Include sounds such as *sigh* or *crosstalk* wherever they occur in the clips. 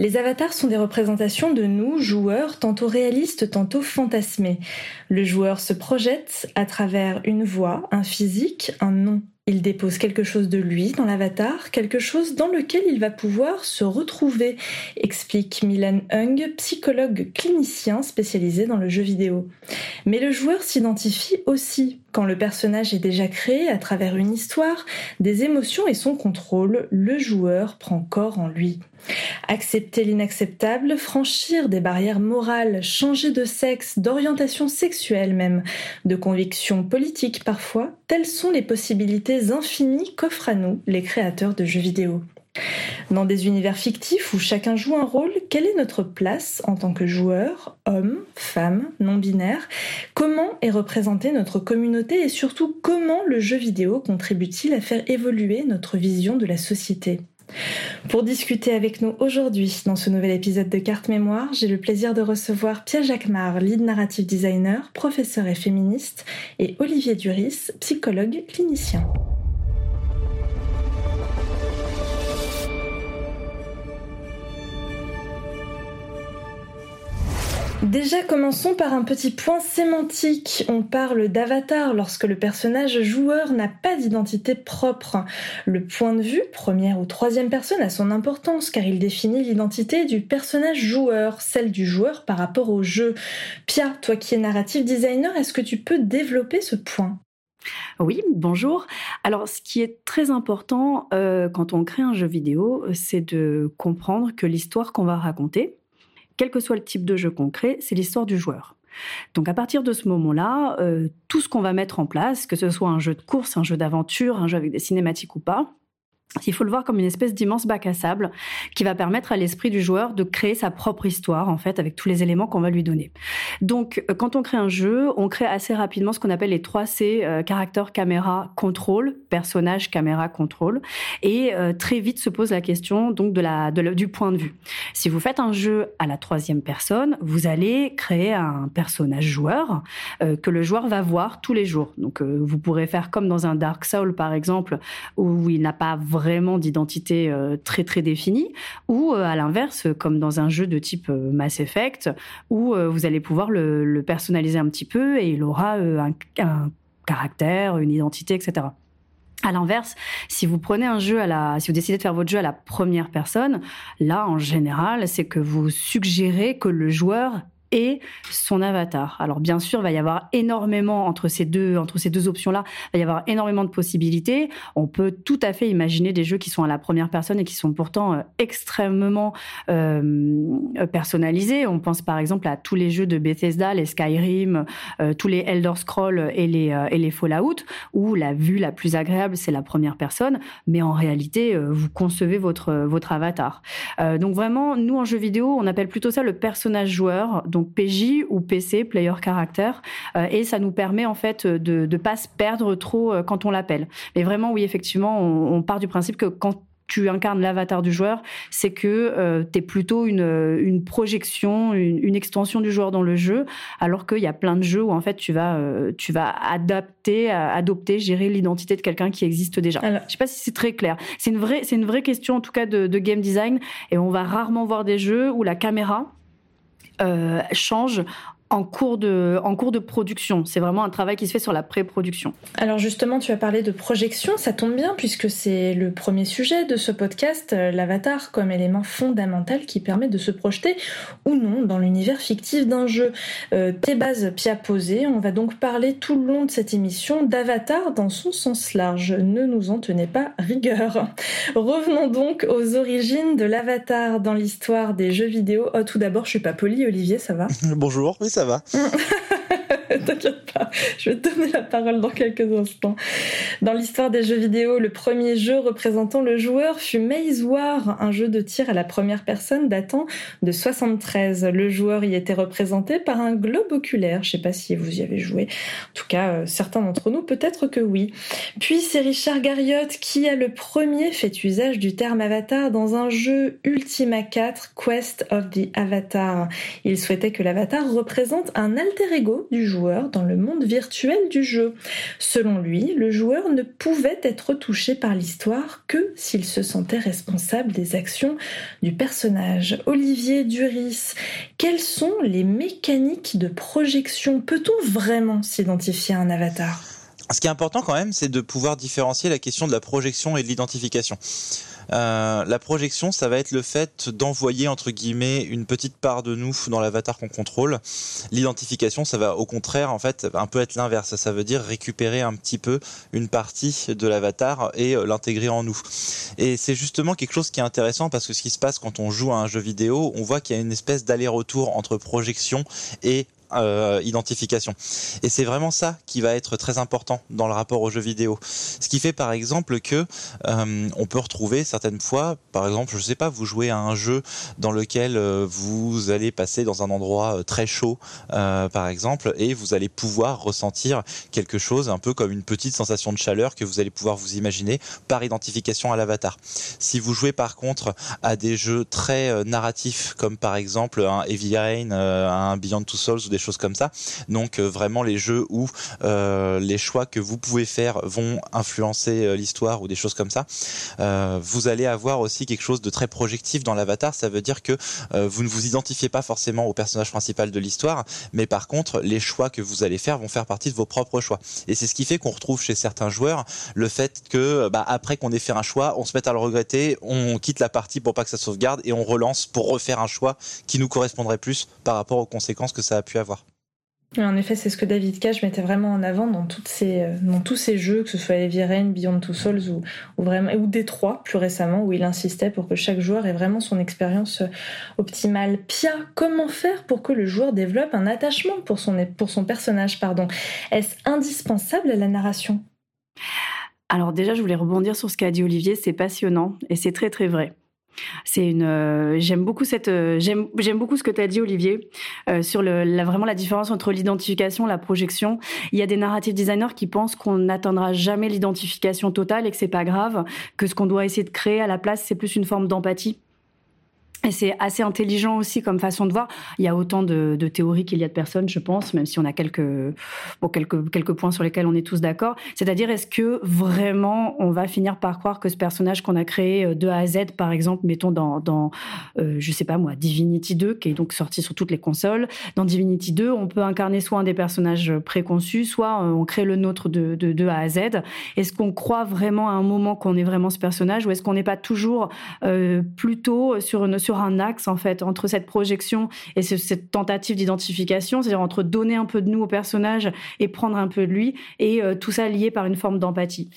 Les avatars sont des représentations de nous, joueurs, tantôt réalistes, tantôt fantasmés. Le joueur se projette à travers une voix, un physique, un nom. Il dépose quelque chose de lui dans l'avatar, quelque chose dans lequel il va pouvoir se retrouver, explique Milan Hung, psychologue clinicien spécialisé dans le jeu vidéo. Mais le joueur s'identifie aussi. Quand le personnage est déjà créé à travers une histoire, des émotions et son contrôle, le joueur prend corps en lui. Accepter l'inacceptable, franchir des barrières morales, changer de sexe, d'orientation sexuelle même, de conviction politique parfois, telles sont les possibilités infinies qu'offrent à nous les créateurs de jeux vidéo. Dans des univers fictifs où chacun joue un rôle, quelle est notre place en tant que joueur, homme, femme, non-binaire Comment est représentée notre communauté et surtout comment le jeu vidéo contribue-t-il à faire évoluer notre vision de la société? Pour discuter avec nous aujourd'hui dans ce nouvel épisode de Carte Mémoire, j'ai le plaisir de recevoir Pierre Jacquemart, lead narrative designer, professeur et féministe, et Olivier Duris, psychologue clinicien. Déjà, commençons par un petit point sémantique. On parle d'avatar lorsque le personnage joueur n'a pas d'identité propre. Le point de vue, première ou troisième personne, a son importance car il définit l'identité du personnage joueur, celle du joueur par rapport au jeu. Pia, toi qui es narrative designer, est-ce que tu peux développer ce point? Oui, bonjour. Alors, ce qui est très important euh, quand on crée un jeu vidéo, c'est de comprendre que l'histoire qu'on va raconter, quel que soit le type de jeu qu'on crée, c'est l'histoire du joueur. Donc à partir de ce moment-là, euh, tout ce qu'on va mettre en place, que ce soit un jeu de course, un jeu d'aventure, un jeu avec des cinématiques ou pas, il faut le voir comme une espèce d'immense bac à sable qui va permettre à l'esprit du joueur de créer sa propre histoire, en fait, avec tous les éléments qu'on va lui donner. Donc, euh, quand on crée un jeu, on crée assez rapidement ce qu'on appelle les 3 C, euh, caractère, caméra, contrôle, personnage, caméra, contrôle. Et euh, très vite se pose la question, donc, de la, du point de vue. Si vous faites un jeu à la troisième personne, vous allez créer un personnage joueur que le joueur va voir tous les jours. Donc, vous pourrez faire comme dans un Dark Soul, par exemple, où il n'a pas vraiment d'identité euh, très très définie, ou euh, à l'inverse, comme dans un jeu de type euh, Mass Effect, où vous allez pouvoir le, personnaliser un petit peu et il aura un, caractère, une identité, etc. À l'inverse, si vous prenez un jeu à la, si vous décidez de faire votre jeu à la première personne, là, en général, c'est que vous suggérez que le joueur et son avatar. Alors bien sûr, il va y avoir énormément entre ces deux entre ces deux options-là, il va y avoir énormément de possibilités. On peut tout à fait imaginer des jeux qui sont à la première personne et qui sont pourtant euh, extrêmement euh, personnalisés. On pense par exemple à tous les jeux de Bethesda, les Skyrim, euh, tous les Elder Scrolls et les et les Fallout où la vue la plus agréable c'est la première personne, mais en réalité vous concevez votre votre avatar. donc vraiment, nous en jeu vidéo, on appelle plutôt ça le personnage joueur. Donc PJ ou PC, Player Character, euh, et ça nous permet en fait de ne pas se perdre trop euh, quand on l'appelle. Mais vraiment, oui, effectivement, on, part du principe que quand tu incarnes l'avatar du joueur, c'est que euh, tu es plutôt une, projection, une, extension du joueur dans le jeu, alors qu'il y a plein de jeux où en fait tu vas, tu vas adapter, adopter, gérer l'identité de quelqu'un qui existe déjà. Je Je sais pas si c'est très clair. C'est une vraie, c'est une vraie question en tout cas de, de game design, et on va rarement voir des jeux où la caméra euh, change en cours de, en cours de production. C'est vraiment un travail qui se fait sur la pré-production. Alors justement, tu as parlé de projection, ça tombe bien puisque c'est le premier sujet de ce podcast, euh, l'avatar comme élément fondamental qui permet de se projeter ou non dans l'univers fictif d'un jeu. Euh, tes bases Pia posées, on va donc parler tout le long de cette émission d'avatar dans son sens large. Ne nous en tenez pas rigueur. *laughs* Revenons donc aux origines de l'avatar dans l'histoire des jeux vidéo. Oh, tout d'abord, je suis pas poli, Olivier, ça va? *laughs* Bonjour, oui, ça ça va. *laughs* *laughs* T'inquiète pas, je vais te donner la parole dans quelques instants. Dans l'histoire des jeux vidéo, le premier jeu représentant le joueur fut Maze War, un jeu de tir à la première personne datant de 73. Le joueur y était représenté par un globe oculaire. Je sais pas si vous y avez joué. En tout cas, euh, certains d'entre nous, peut-être que oui. Puis c'est Richard Garriott qui a le premier fait usage du terme avatar dans un jeu Ultima 4 Quest of the Avatar. Il souhaitait que l'avatar représente un alter ego du joueur dans le monde virtuel du jeu. Selon lui, le joueur ne pouvait être touché par l'histoire que s'il se sentait responsable des actions du personnage. Olivier Duris, quelles sont les mécaniques de projection? Peut-on vraiment s'identifier à un avatar? Ce qui est important quand même, c'est de pouvoir différencier la question de la projection et de l'identification. Euh, la projection, ça va être le fait d'envoyer entre guillemets une petite part de nous dans l'avatar qu'on contrôle. L'identification, ça va au contraire en fait un peu être l'inverse. Ça veut dire récupérer un petit peu une partie de l'avatar et euh, l'intégrer en nous. Et c'est justement quelque chose qui est intéressant parce que ce qui se passe quand on joue à un jeu vidéo, on voit qu'il y a une espèce d'aller-retour entre projection et euh, identification. Et c'est vraiment ça qui va être très important dans le rapport aux jeux vidéo. Ce qui fait par exemple que euh, on peut retrouver certaines fois, par exemple, je sais pas, vous jouez à un jeu dans lequel euh, vous allez passer dans un endroit très chaud, par exemple, et vous allez pouvoir ressentir quelque chose un peu comme une petite sensation de chaleur que vous allez pouvoir vous imaginer par identification à l'avatar. Si vous jouez par contre à des jeux très narratifs comme par exemple un Heavy Rain, un Beyond Two Souls ou des choses comme ça. Donc euh, vraiment les jeux où euh, les choix que vous pouvez faire vont influencer euh, l'histoire ou des choses comme ça. vous allez avoir aussi quelque chose de très projectif dans l'avatar. Ça veut dire que vous ne vous identifiez pas forcément au personnage principal de l'histoire, mais par contre les choix que vous allez faire vont faire partie de vos propres choix. Et c'est ce qui fait qu'on retrouve chez certains joueurs le fait que bah, après qu'on ait fait un choix, on se mette à le regretter, on quitte la partie pour pas que ça sauvegarde et on relance pour refaire un choix qui nous correspondrait plus par rapport aux conséquences que ça a pu avoir. En effet, c'est ce que David Cage mettait vraiment en avant dans, euh, tous ces jeux, que ce soit Heavy Rain, Beyond Two Souls ou, Détroit plus récemment, où il insistait pour que chaque joueur ait vraiment son expérience euh, optimale. Pia, comment faire pour que le joueur développe un attachement pour son, personnage Est-ce indispensable à la narration? Alors déjà, je voulais rebondir sur ce qu'a dit Olivier, c'est passionnant et c'est très très vrai. C'est une. Euh, j'aime beaucoup cette. Euh, j'aime beaucoup ce que tu as dit, Olivier, euh, sur le, la, vraiment la différence entre l'identification, la projection. Il y a des narrative designers qui pensent qu'on n'atteindra jamais l'identification totale et que c'est pas grave, que ce qu'on doit essayer de créer à la place, c'est plus une forme d'empathie. Et c'est assez intelligent aussi comme façon de voir. Il y a autant de, théories qu'il y a de personnes, je pense, même si on a quelques, quelques, points sur lesquels on est tous d'accord. C'est-à-dire, est-ce que vraiment on va finir par croire que ce personnage qu'on a créé euh, de A à Z, par exemple, mettons dans, dans euh, je sais pas moi, Divinity 2, qui est donc sorti sur toutes les consoles. Dans Divinity 2, on peut incarner soit un des personnages préconçus, soit euh, on crée le nôtre de, de, de A à Z. Est-ce qu'on croit vraiment à un moment qu'on est vraiment ce personnage ou est-ce qu'on n'est pas toujours euh, plutôt sur une sur un axe en fait entre cette projection et cette tentative d'identification, c'est-à-dire entre donner un peu de nous au personnage et prendre un peu de lui, et euh, tout ça lié par une forme d'empathie.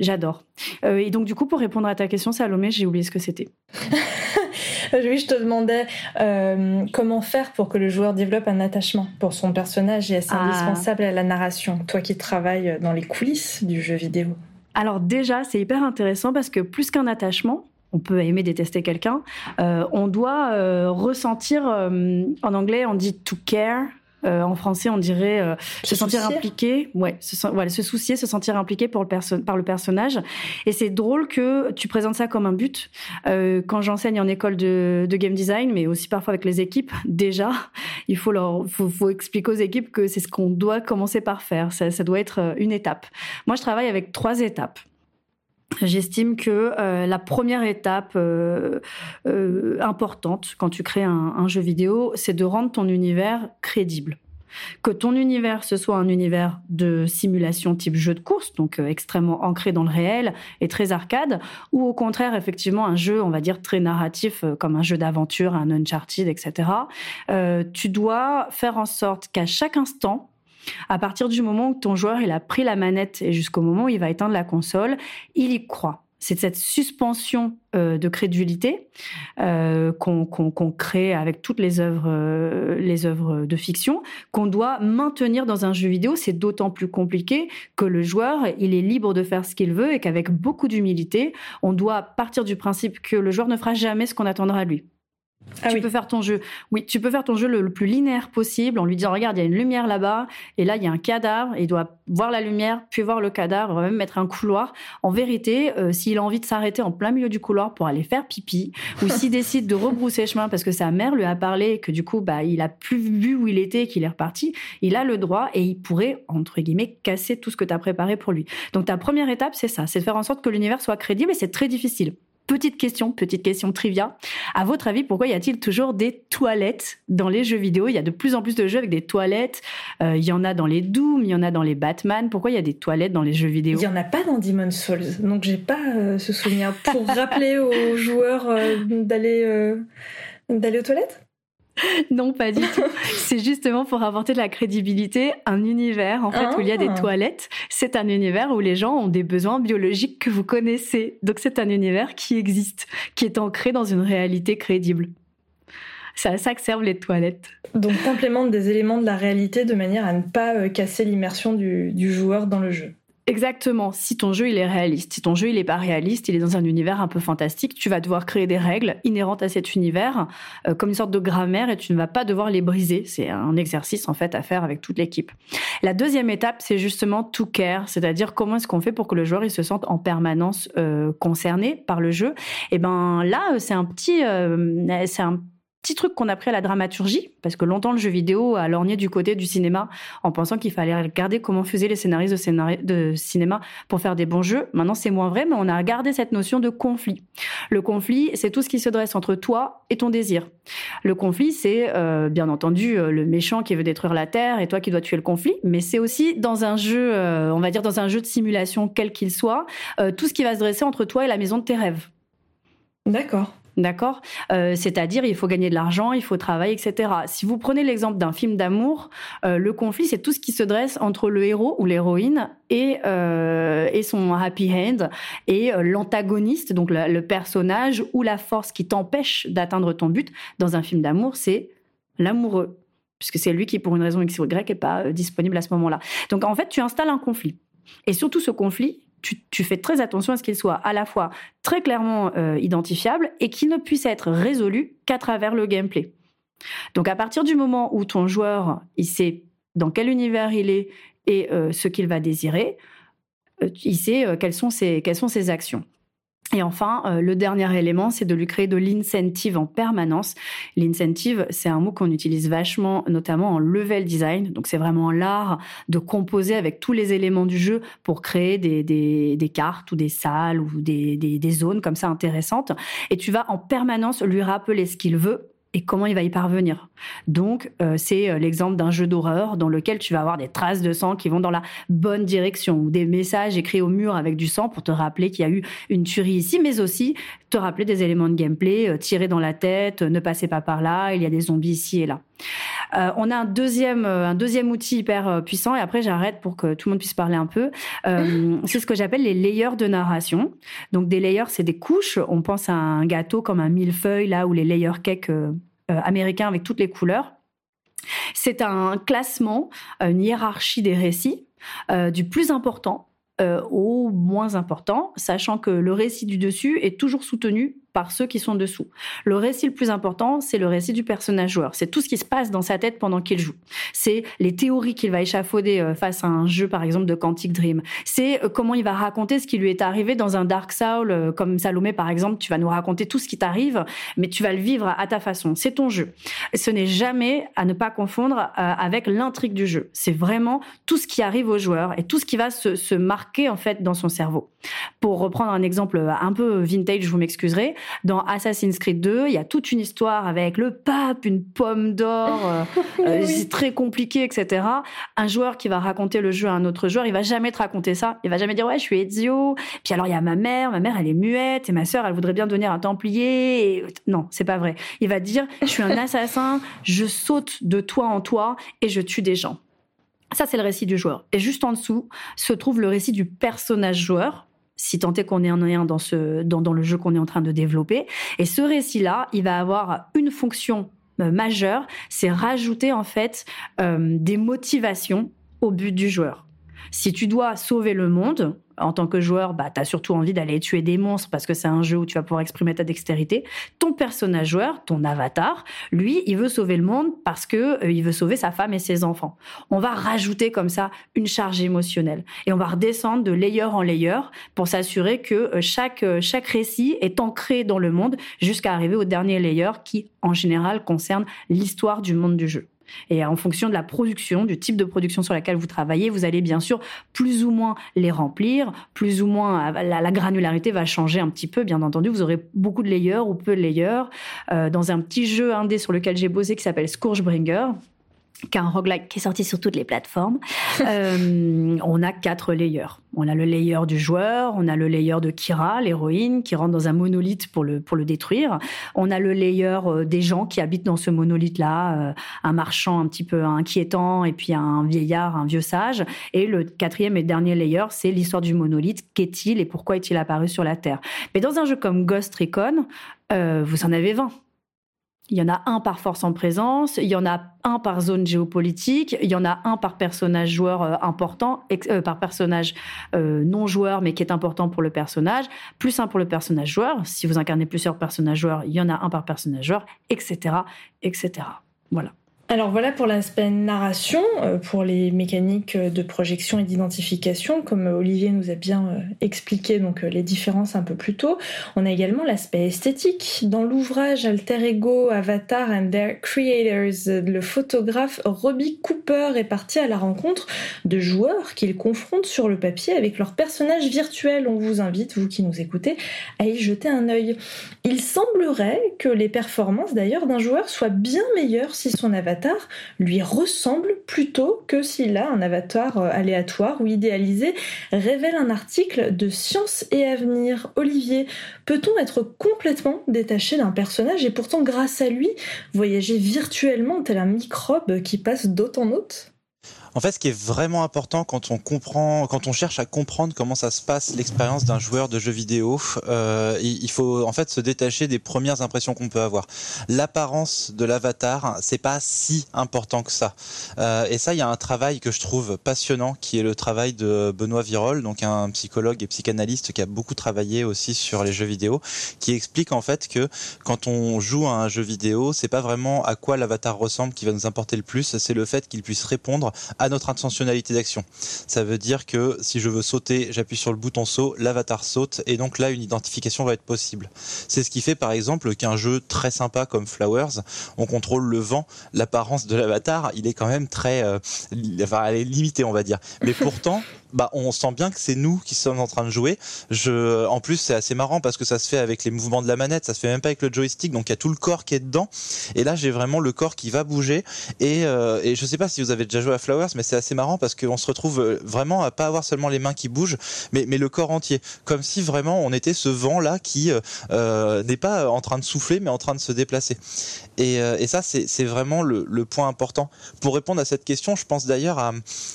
J'adore. Euh, et donc du coup, pour répondre à ta question, Salomé, j'ai oublié ce que c'était. *laughs* oui, je te demandais euh, comment faire pour que le joueur développe un attachement pour son personnage et est-ce ah. indispensable à la narration Toi qui travailles dans les coulisses du jeu vidéo? Alors déjà, c'est hyper intéressant parce que plus qu'un attachement, on peut aimer détester quelqu'un, euh, on doit euh, ressentir, euh, en anglais on dit to care, en français on dirait se, sentir impliqué, ouais, se, soucier, se sentir impliqué pour le par le personnage. Et c'est drôle que tu présentes ça comme un but. quand j'enseigne en école de, game design, mais aussi parfois avec les équipes, *laughs* déjà, il faut leur, faut, expliquer aux équipes que c'est ce qu'on doit commencer par faire. Ça, ça doit être une étape. Moi, je travaille avec trois étapes. J'estime que euh, la première étape euh, euh, importante quand tu crées un, un jeu vidéo, c'est de rendre ton univers crédible. Que ton univers, ce soit un univers de simulation type jeu de course, donc extrêmement ancré dans le réel et très arcade, ou au contraire, effectivement, un jeu, on va dire, très narratif, comme un jeu d'aventure, un Uncharted, etc. tu dois faire en sorte qu'à chaque instant, à partir du moment où ton joueur il a pris la manette et jusqu'au moment où il va éteindre la console, il y croit. C'est cette suspension euh, de crédulité euh, qu'on crée avec toutes les œuvres, euh, les œuvres de fiction, qu'on doit maintenir dans un jeu vidéo. C'est d'autant plus compliqué que le joueur, il est libre de faire ce qu'il veut et qu'avec beaucoup d'humilité, on doit partir du principe que le joueur ne fera jamais ce qu'on attendra de lui. Ah tu peux faire ton jeu. Oui, tu peux faire ton jeu le, plus linéaire possible en lui disant regarde, il y a une lumière là-bas et là il y a un cadavre, il doit voir la lumière puis voir le cadavre, on va même mettre un couloir. En vérité, euh, s'il a envie de s'arrêter en plein milieu du couloir pour aller faire pipi ou *laughs* s'il décide de rebrousser chemin parce que sa mère lui a parlé et que du coup bah il a plus vu où il était qu'il est reparti, il a le droit et il pourrait entre guillemets casser tout ce que tu as préparé pour lui. Donc ta première étape, c'est ça, c'est de faire en sorte que l'univers soit crédible et c'est très difficile. Petite question, petite question trivia. À votre avis, pourquoi y a-t-il toujours des toilettes dans les jeux vidéo? Il y a de plus en plus de jeux avec des toilettes. Euh, il y en a dans les Doom, il y en a dans les Batman. Pourquoi il y a des toilettes dans les jeux vidéo? Il y en a pas dans Demon's Souls, donc j'ai pas euh, ce souvenir. Pour *laughs* rappeler aux joueurs euh, d'aller d'aller aux toilettes? *laughs* non, pas du tout. *laughs* C'est justement pour apporter de la crédibilité, un univers en fait où il y a des ah. toilettes. C'est un univers où les gens ont des besoins biologiques que vous connaissez. Donc c'est un univers qui existe, qui est ancré dans une réalité crédible. C'est à ça que servent les toilettes. Donc complémente des éléments de la réalité de manière à ne pas euh, casser l'immersion du joueur dans le jeu. Exactement. Si ton jeu il est réaliste, si ton jeu il est pas réaliste, il est dans un univers un peu fantastique, tu vas devoir créer des règles inhérentes à cet univers, euh, comme une sorte de grammaire, et tu ne vas pas devoir les briser. C'est un exercice en fait à faire avec toute l'équipe. La deuxième étape, c'est justement to care, c'est-à-dire comment est-ce qu'on fait pour que le joueur il se sente en permanence euh, concerné par le jeu. Et ben là, c'est un petit, euh, c'est un petit truc qu'on a pris à la dramaturgie, parce que longtemps le jeu vidéo a lorgné du côté du cinéma en pensant qu'il fallait regarder comment faisaient les scénaristes de, cinéma pour faire des bons jeux. Maintenant c'est moins vrai, mais on a regardé cette notion de conflit. Le conflit, c'est tout ce qui se dresse entre toi et ton désir. Le conflit, c'est euh, bien entendu euh, le méchant qui veut détruire la Terre et toi qui dois tuer le conflit, mais c'est aussi dans un jeu, euh, on va dire dans un jeu de simulation quel qu'il soit, tout ce qui va se dresser entre toi et la maison de tes rêves. D'accord. D'accord? Euh, C'est-à-dire, il faut gagner de l'argent, il faut travailler, etc. Si vous prenez l'exemple d'un film d'amour, euh, le conflit, c'est tout ce qui se dresse entre le héros ou l'héroïne et, euh, et son happy end, et l'antagoniste, donc le, personnage ou la force qui t'empêche d'atteindre ton but. Dans un film d'amour, c'est l'amoureux, puisque c'est lui qui, pour une raison X ou Y, n'est pas disponible à ce moment-là. Donc, en fait, tu installes un conflit. Et surtout, ce conflit, tu, fais très attention à ce qu'il soit à la fois très clairement euh, identifiable et qui ne puisse être résolu qu'à travers le gameplay. Donc à partir du moment où ton joueur il sait dans quel univers il est et euh, ce qu'il va désirer, euh, il sait quelles sont quelles sont ses actions. Et enfin, euh, le dernier élément, c'est de lui créer de l'incentive en permanence. L'incentive, c'est un mot qu'on utilise vachement, notamment en level design. Donc, c'est vraiment l'art de composer avec tous les éléments du jeu pour créer des, des, des cartes ou des salles ou des, des, des zones comme ça intéressantes. Et tu vas en permanence lui rappeler ce qu'il veut et comment il va y parvenir. Donc, euh, c'est euh, l'exemple d'un jeu d'horreur dans lequel tu vas avoir des traces de sang qui vont dans la bonne direction, ou des messages écrits au mur avec du sang pour te rappeler qu'il y a eu une tuerie ici, mais aussi te rappeler des éléments de gameplay, euh, tirer dans la tête, ne passez pas par là, il y a des zombies ici et là. on a un deuxième, un deuxième outil hyper puissant, et après j'arrête pour que tout le monde puisse parler un peu. *laughs* c'est ce que j'appelle les layers de narration. Donc des layers, c'est des couches. On pense à un gâteau comme un millefeuille, là où les layer cake américain avec toutes les couleurs. C'est un classement, une hiérarchie des récits, euh, du plus important euh, au moins important, sachant que le récit du dessus est toujours soutenu par ceux qui sont dessous. Le récit le plus important, c'est le récit du personnage joueur. C'est tout ce qui se passe dans sa tête pendant qu'il joue. C'est les théories qu'il va échafauder euh, face à un jeu, par exemple, de Quantic Dream. C'est euh, comment il va raconter ce qui lui est arrivé dans un Dark Soul, euh, comme Salomé, par exemple. Tu vas nous raconter tout ce qui t'arrive, mais tu vas le vivre à ta façon. C'est ton jeu. Ce n'est jamais à ne pas confondre avec l'intrigue du jeu. C'est vraiment tout ce qui arrive au joueur et tout ce qui va se, se marquer, en fait, dans son cerveau. Pour reprendre un exemple un peu vintage, je vous m'excuserai, dans Assassin's Creed 2, il y a toute une histoire avec le pape, une pomme d'or, euh, *laughs* euh, c'est très compliqué, etc. Un joueur qui va raconter le jeu à un autre joueur, il va jamais te raconter ça. Il va jamais dire ouais, je suis Ezio. Puis alors il y a ma mère, ma mère elle est muette et ma sœur elle voudrait bien devenir un templier. Non, c'est pas vrai. Il va dire je suis un *laughs* assassin, je saute de toi en toi et je tue des gens. Ça, c'est le récit du joueur. Et juste en dessous se trouve le récit du personnage joueur, si tant est qu'on est en un dans, ce, dans le jeu qu'on est en train de développer. Et ce récit-là, il va avoir une fonction euh, majeure, c'est rajouter en fait euh, des motivations au but du joueur. Si tu dois sauver le monde, en tant que joueur, bah, tu as surtout envie d'aller tuer des monstres parce que c'est un jeu où tu vas pouvoir exprimer ta dextérité. Ton personnage joueur, ton avatar, lui, il veut sauver le monde parce que euh, il veut sauver sa femme et ses enfants. On va rajouter comme ça une charge émotionnelle et on va redescendre de layer en layer pour s'assurer que euh, chaque, euh, chaque récit est ancré dans le monde jusqu'à arriver au dernier layer qui, en général, concerne l'histoire du monde du jeu. Et en fonction de la production, du type de production sur laquelle vous travaillez, vous allez bien sûr plus ou moins les remplir, plus ou moins la, granularité va changer un petit peu. Bien entendu, vous aurez beaucoup de layers ou peu de layers. Euh, dans un petit jeu indé sur lequel j'ai bossé qui s'appelle Scourgebringer, qui est un roguelike qui est sorti sur toutes les plateformes, *laughs* euh, on a quatre layers. On a le layer du joueur, on a le layer de Kira, l'héroïne, qui rentre dans un monolithe pour le, pour le détruire. On a le layer euh, des gens qui habitent dans ce monolithe-là, euh, un marchand un petit peu inquiétant et puis un vieillard, un vieux sage. Et le quatrième et dernier layer, c'est l'histoire du monolithe. Qu'est-il et pourquoi est-il apparu sur la Terre? Mais dans un jeu comme Ghost Recon, vous en avez 20. Il y en a un par force en présence, il y en a un par zone géopolitique, il y en a un par personnage joueur euh, important, euh, par personnage euh, non joueur mais qui est important pour le personnage, plus un pour le personnage joueur. Si vous incarnez plusieurs personnages joueurs, il y en a un par personnage joueur, etc., etc. Voilà. Alors voilà pour l'aspect narration, euh, pour les mécaniques de projection et d'identification, comme Olivier nous a bien euh, expliqué donc euh, les différences un peu plus tôt. On a également l'aspect esthétique. Dans l'ouvrage Alter Ego, Avatar and Their Creators, le photographe Robbie Cooper est parti à la rencontre de joueurs qu'il confronte sur le papier avec leurs personnages virtuels. On vous invite, vous qui nous écoutez, à y jeter un œil. Il semblerait que les performances d'ailleurs d'un joueur soient bien meilleures si son avatar lui ressemble plutôt que s'il a un avatar euh, aléatoire ou idéalisé, révèle un article de Science et Avenir. Olivier, peut-on être complètement détaché d'un personnage et pourtant grâce à lui voyager virtuellement tel un microbe qui passe d'hôte en hôte? En fait, ce qui est vraiment important quand on comprend, quand on cherche à comprendre comment ça se passe l'expérience d'un joueur de jeu vidéo, euh, il faut en fait se détacher des premières impressions qu'on peut avoir. L'apparence de l'avatar, c'est pas si important que ça. Euh, et ça, il y a un travail que je trouve passionnant, qui est le travail de Benoît Virol, donc un psychologue et psychanalyste qui a beaucoup travaillé aussi sur les jeux vidéo, qui explique en fait que quand on joue à un jeu vidéo, c'est pas vraiment à quoi l'avatar ressemble qui va nous importer le plus, c'est le fait qu'il puisse répondre à notre intentionnalité d'action. Ça veut dire que si je veux sauter, j'appuie sur le bouton saut, l'avatar saute et donc là une identification va être possible. C'est ce qui fait par exemple qu'un jeu très sympa comme Flowers, on contrôle le vent, l'apparence de l'avatar, il est quand même très, euh, enfin, elle est limitée on va dire. Mais pourtant, bah on sent bien que c'est nous qui sommes en train de jouer. Je, en plus, c'est assez marrant parce que ça se fait avec les mouvements de la manette, ça se fait même pas avec le joystick, donc il y a tout le corps qui est dedans. Et là, j'ai vraiment le corps qui va bouger. Et, euh, et je sais pas si vous avez déjà joué à Flowers, mais c'est assez marrant parce qu'on se retrouve euh, vraiment à pas avoir seulement les mains qui bougent, mais, mais le corps entier, comme si vraiment on était ce vent là qui euh, euh n'est pas en train de souffler, mais en train de se déplacer. Et, et ça, c'est vraiment le, le, point important. Pour répondre à cette question, je pense d'ailleurs à,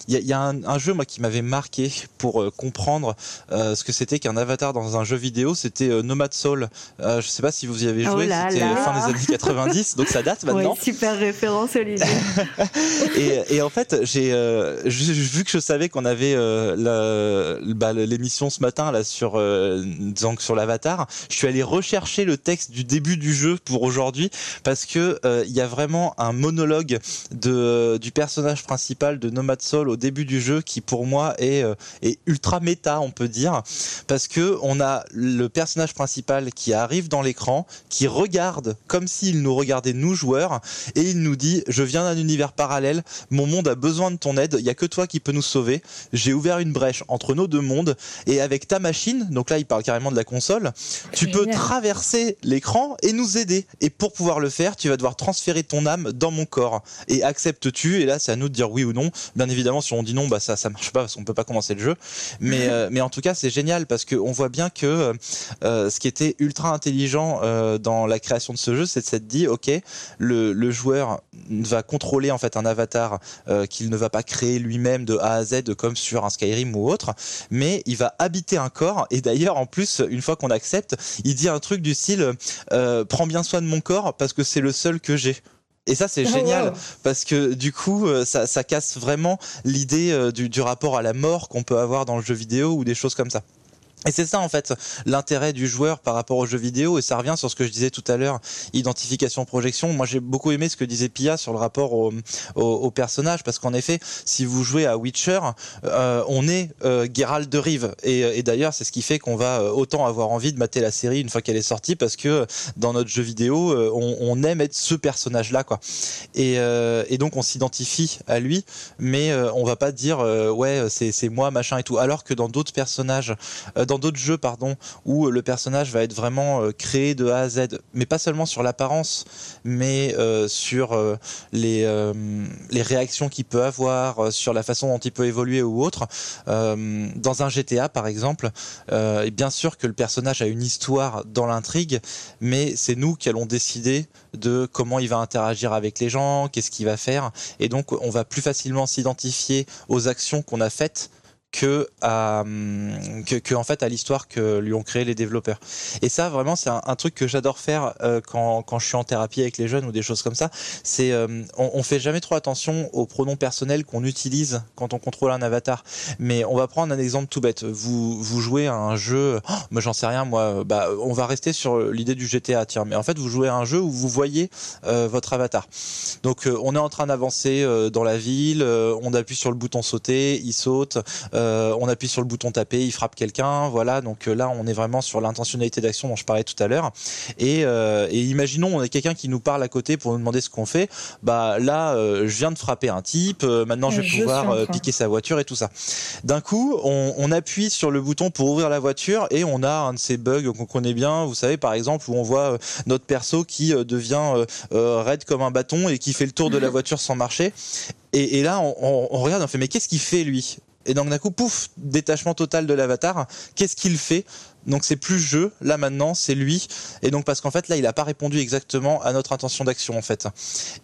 il y a, y a un, jeu moi qui m'avait marqué pour euh, comprendre euh, ce que c'était qu'un avatar dans un jeu vidéo. C'était euh, Nomad Soul. je sais pas si vous y avez joué. Oh c'était fin des années 90, donc ça date *laughs* maintenant. super référence, Olivier. *laughs* et, et, en fait, j'ai vu que je savais qu'on avait bah, l'émission ce matin là sur donc sur l'avatar. Je suis allé rechercher le texte du début du jeu pour aujourd'hui parce que il y a vraiment un monologue de du personnage principal de Nomad Soul au début du jeu qui pour moi est et euh, ultra méta, on peut dire, parce que on a le personnage principal qui arrive dans l'écran, qui regarde comme s'il nous regardait nous joueurs, et il nous dit je viens d'un univers parallèle, mon monde a besoin de ton aide, il y a que toi qui peux nous sauver. J'ai ouvert une brèche entre nos deux mondes, et avec ta machine, donc là il parle carrément de la console, tu peux traverser l'écran et nous aider. Et pour pouvoir le faire, tu vas devoir transférer ton âme dans mon corps. Et acceptes-tu Et là, c'est à nous de dire oui ou non. Bien évidemment, si on dit non, bah ça ça marche pas parce qu'on peut pas commencer le jeu. Mais, euh, mais en tout cas, c'est génial parce qu'on voit bien que euh, euh, ce qui était ultra intelligent dans la création de ce jeu, c'est de s'être dit, ok, le, le, joueur va contrôler en fait un avatar qu'il ne va pas créer lui-même de A à Z comme sur un Skyrim ou autre, mais il va habiter un corps. Et d'ailleurs, en plus, une fois qu'on accepte, il dit un truc du style, prends bien soin de mon corps parce que c'est le seul que j'ai. Et ça, c'est oh, génial parce que du coup, euh, ça, ça casse vraiment l'idée euh, du, du rapport à la mort qu'on peut avoir dans le jeu vidéo ou des choses comme ça. Et c'est ça en fait l'intérêt du joueur par rapport aux jeux vidéo et ça revient sur ce que je disais tout à l'heure, identification projection. Moi j'ai beaucoup aimé ce que disait Pia sur le rapport au, personnage parce qu'en effet si vous jouez à Witcher, euh, on est euh, Geralt de Rive et, et d'ailleurs c'est ce qui fait qu'on va euh, autant avoir envie de mater la série une fois qu'elle est sortie parce que dans notre jeu vidéo euh, on, aime être ce personnage là quoi. Et, euh, donc on s'identifie à lui mais on va pas dire ouais c'est moi machin et tout alors que dans d'autres personnages d'autres jeux, pardon, où le personnage va être vraiment euh, créé de A à Z, mais pas seulement sur l'apparence, mais euh, sur euh, les, les réactions qu'il peut avoir, sur la façon dont il peut évoluer ou autre. dans un GTA, par exemple, et bien sûr que le personnage a une histoire dans l'intrigue, mais c'est nous qui allons décider de comment il va interagir avec les gens, qu'est-ce qu'il va faire, et donc on va plus facilement s'identifier aux actions qu'on a faites que à que, en fait à l'histoire que lui ont créé les développeurs. Et ça vraiment c'est un, truc que j'adore faire euh, quand quand je suis en thérapie avec les jeunes ou des choses comme ça. C'est euh, on, on, fait jamais trop attention aux pronoms personnels qu'on utilise quand on contrôle un avatar. Mais on va prendre un exemple tout bête. Vous vous jouez à un jeu, oh, moi j'en sais rien moi. Bah on va rester sur l'idée du GTA tiens. Mais en fait vous jouez à un jeu où vous voyez euh, votre avatar. Donc euh, on est en train d'avancer dans la ville, on appuie sur le bouton sauter, il saute. On appuie sur le bouton taper, il frappe quelqu'un, voilà. Donc euh, là, on est vraiment sur l'intentionnalité d'action dont je parlais tout à l'heure. Et, euh, et, imaginons, on a quelqu'un qui nous parle à côté pour nous demander ce qu'on fait. Bah là, je viens de frapper un type. maintenant, je vais pouvoir piquer sa voiture et tout ça. D'un coup, on, on, appuie sur le bouton pour ouvrir la voiture et on a un de ces bugs qu'on connaît bien. Vous savez, par exemple, où on voit notre perso qui devient raide comme un bâton et qui fait le tour de la voiture sans marcher. Et, et là, on, on, on regarde, on fait mais qu'est-ce qu'il fait lui? Et donc d'un coup, pouf, détachement total de l'avatar. Qu'est-ce qu'il fait? Donc c'est plus jeu, là maintenant, c'est lui. Et donc parce qu'en fait là, il n'a pas répondu exactement à notre intention d'action en fait.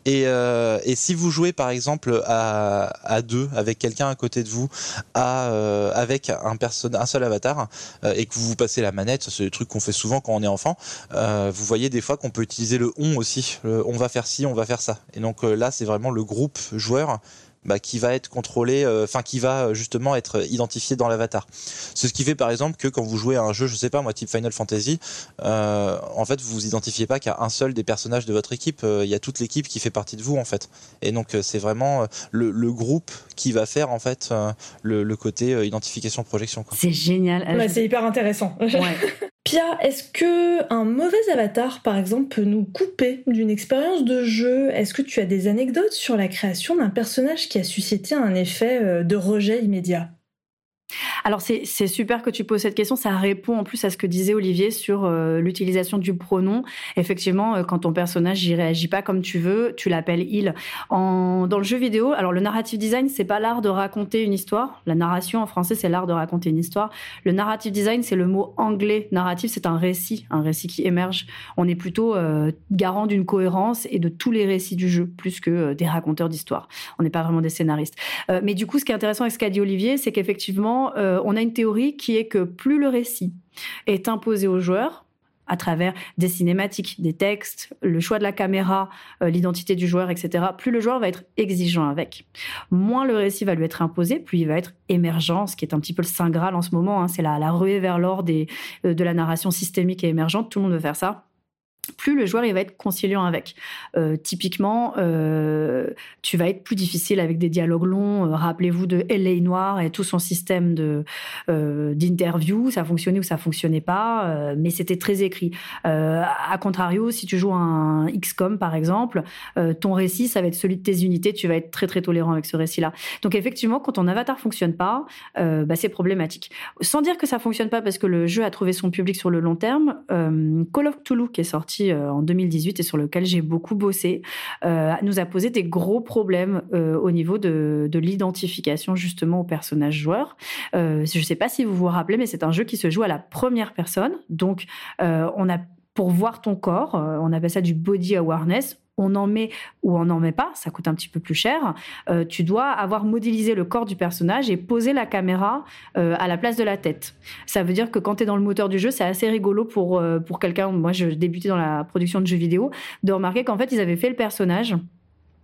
Et, euh, et si vous jouez par exemple à, à deux avec quelqu'un à côté de vous, euh, avec un, un seul avatar, euh, et que vous vous passez la manette, c'est le truc qu'on fait souvent quand on est enfant. Vous voyez des fois qu'on peut utiliser le on aussi. On va faire ci, on va faire ça. Et donc là, c'est vraiment le groupe joueur bah, qui va être contrôlé, euh, enfin qui va euh, justement être identifié dans l'avatar. C'est ce qui fait par exemple que quand vous jouez à un jeu, je sais pas moi, type Final Fantasy, euh, en fait vous vous identifiez pas qu'à un seul des personnages de votre équipe, il y a toute l'équipe qui fait partie de vous en fait. Et donc c'est vraiment le, le, groupe qui va faire en fait le, le côté identification projection. C'est génial. Ouais, c'est hyper intéressant. Ouais. *laughs* Pia, est-ce que un mauvais avatar, par exemple, peut nous couper d'une expérience de jeu? Est-ce que tu as des anecdotes sur la création d'un personnage qui a suscité un effet euh, de rejet immédiat? Alors c'est super que tu poses cette question, ça répond en plus à ce que disait Olivier sur euh, l'utilisation du pronom. Effectivement, euh, quand ton personnage n'y réagit pas comme tu veux, tu l'appelles il. Dans le jeu vidéo, alors le narrative design, c'est pas l'art de raconter une histoire. La narration en français, c'est l'art de raconter une histoire. Le narrative design, c'est le mot anglais. Narrative, c'est un récit, un récit qui émerge. On est plutôt euh, garant d'une cohérence et de tous les récits du jeu, plus que des raconteurs d'histoire. On n'est pas vraiment des scénaristes. mais du coup, ce qui est intéressant avec ce qu'a dit Olivier, c'est qu'effectivement, euh, on a une théorie qui est que plus le récit est imposé aux joueurs, à travers des cinématiques, des textes, le choix de la caméra, euh, l'identité du joueur, etc., plus le joueur va être exigeant avec. Moins le récit va lui être imposé, plus il va être émergent, ce qui est un petit peu le saint graal en ce moment. Hein. c'est la, la ruée vers l'or euh, de la narration systémique et émergente. Tout le monde veut faire ça plus le joueur il va être conciliant avec. Euh, typiquement, euh, tu vas être plus difficile avec des dialogues longs. Euh, rappelez-vous de L.A. Noir et tout son système de d'interview, ça fonctionnait ou ça fonctionnait pas, mais c'était très écrit. à contrario, si tu joues un XCOM par exemple, ton récit ça va être celui de tes unités, tu vas être très très tolérant avec ce récit-là. Donc effectivement, quand ton avatar fonctionne pas, bah, c'est problématique. Sans dire que ça fonctionne pas parce que le jeu a trouvé son public sur le long terme, Call of Cthulhu qui est sorti euh, en 2018 et sur lequel j'ai beaucoup bossé, euh, nous a posé des gros problèmes euh, au niveau de, de l'identification justement au personnage joueur. je ne sais pas si vous vous rappelez, mais c'est un jeu qui se joue à la première personne. Donc, on a pour voir ton corps, on appelle ça du body awareness on en met ou on n'en met pas, ça coûte un petit peu plus cher. Euh, tu dois avoir modélisé le corps du personnage et poser la caméra euh, à la place de la tête. Ça veut dire que quand tu es dans le moteur du jeu, c'est assez rigolo pour, euh, pour quelqu'un, moi je débutais dans la production de jeux vidéo, de remarquer qu'en fait ils avaient fait le personnage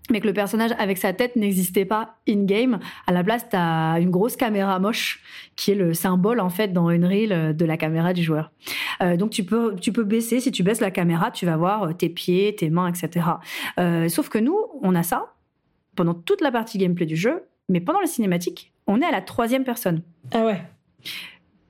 mais que le personnage avec sa tête n'existait pas in-game. À la place, tu as une grosse caméra moche qui est le symbole en fait dans Unreal euh, de la caméra du joueur. Euh, donc tu peux tu peux baisser si tu baisses la caméra, tu vas voir euh, tes pieds, tes mains, etc. Sauf que nous, on a ça pendant toute la partie gameplay du jeu, mais pendant la cinématique, on est à la troisième personne. Ah ouais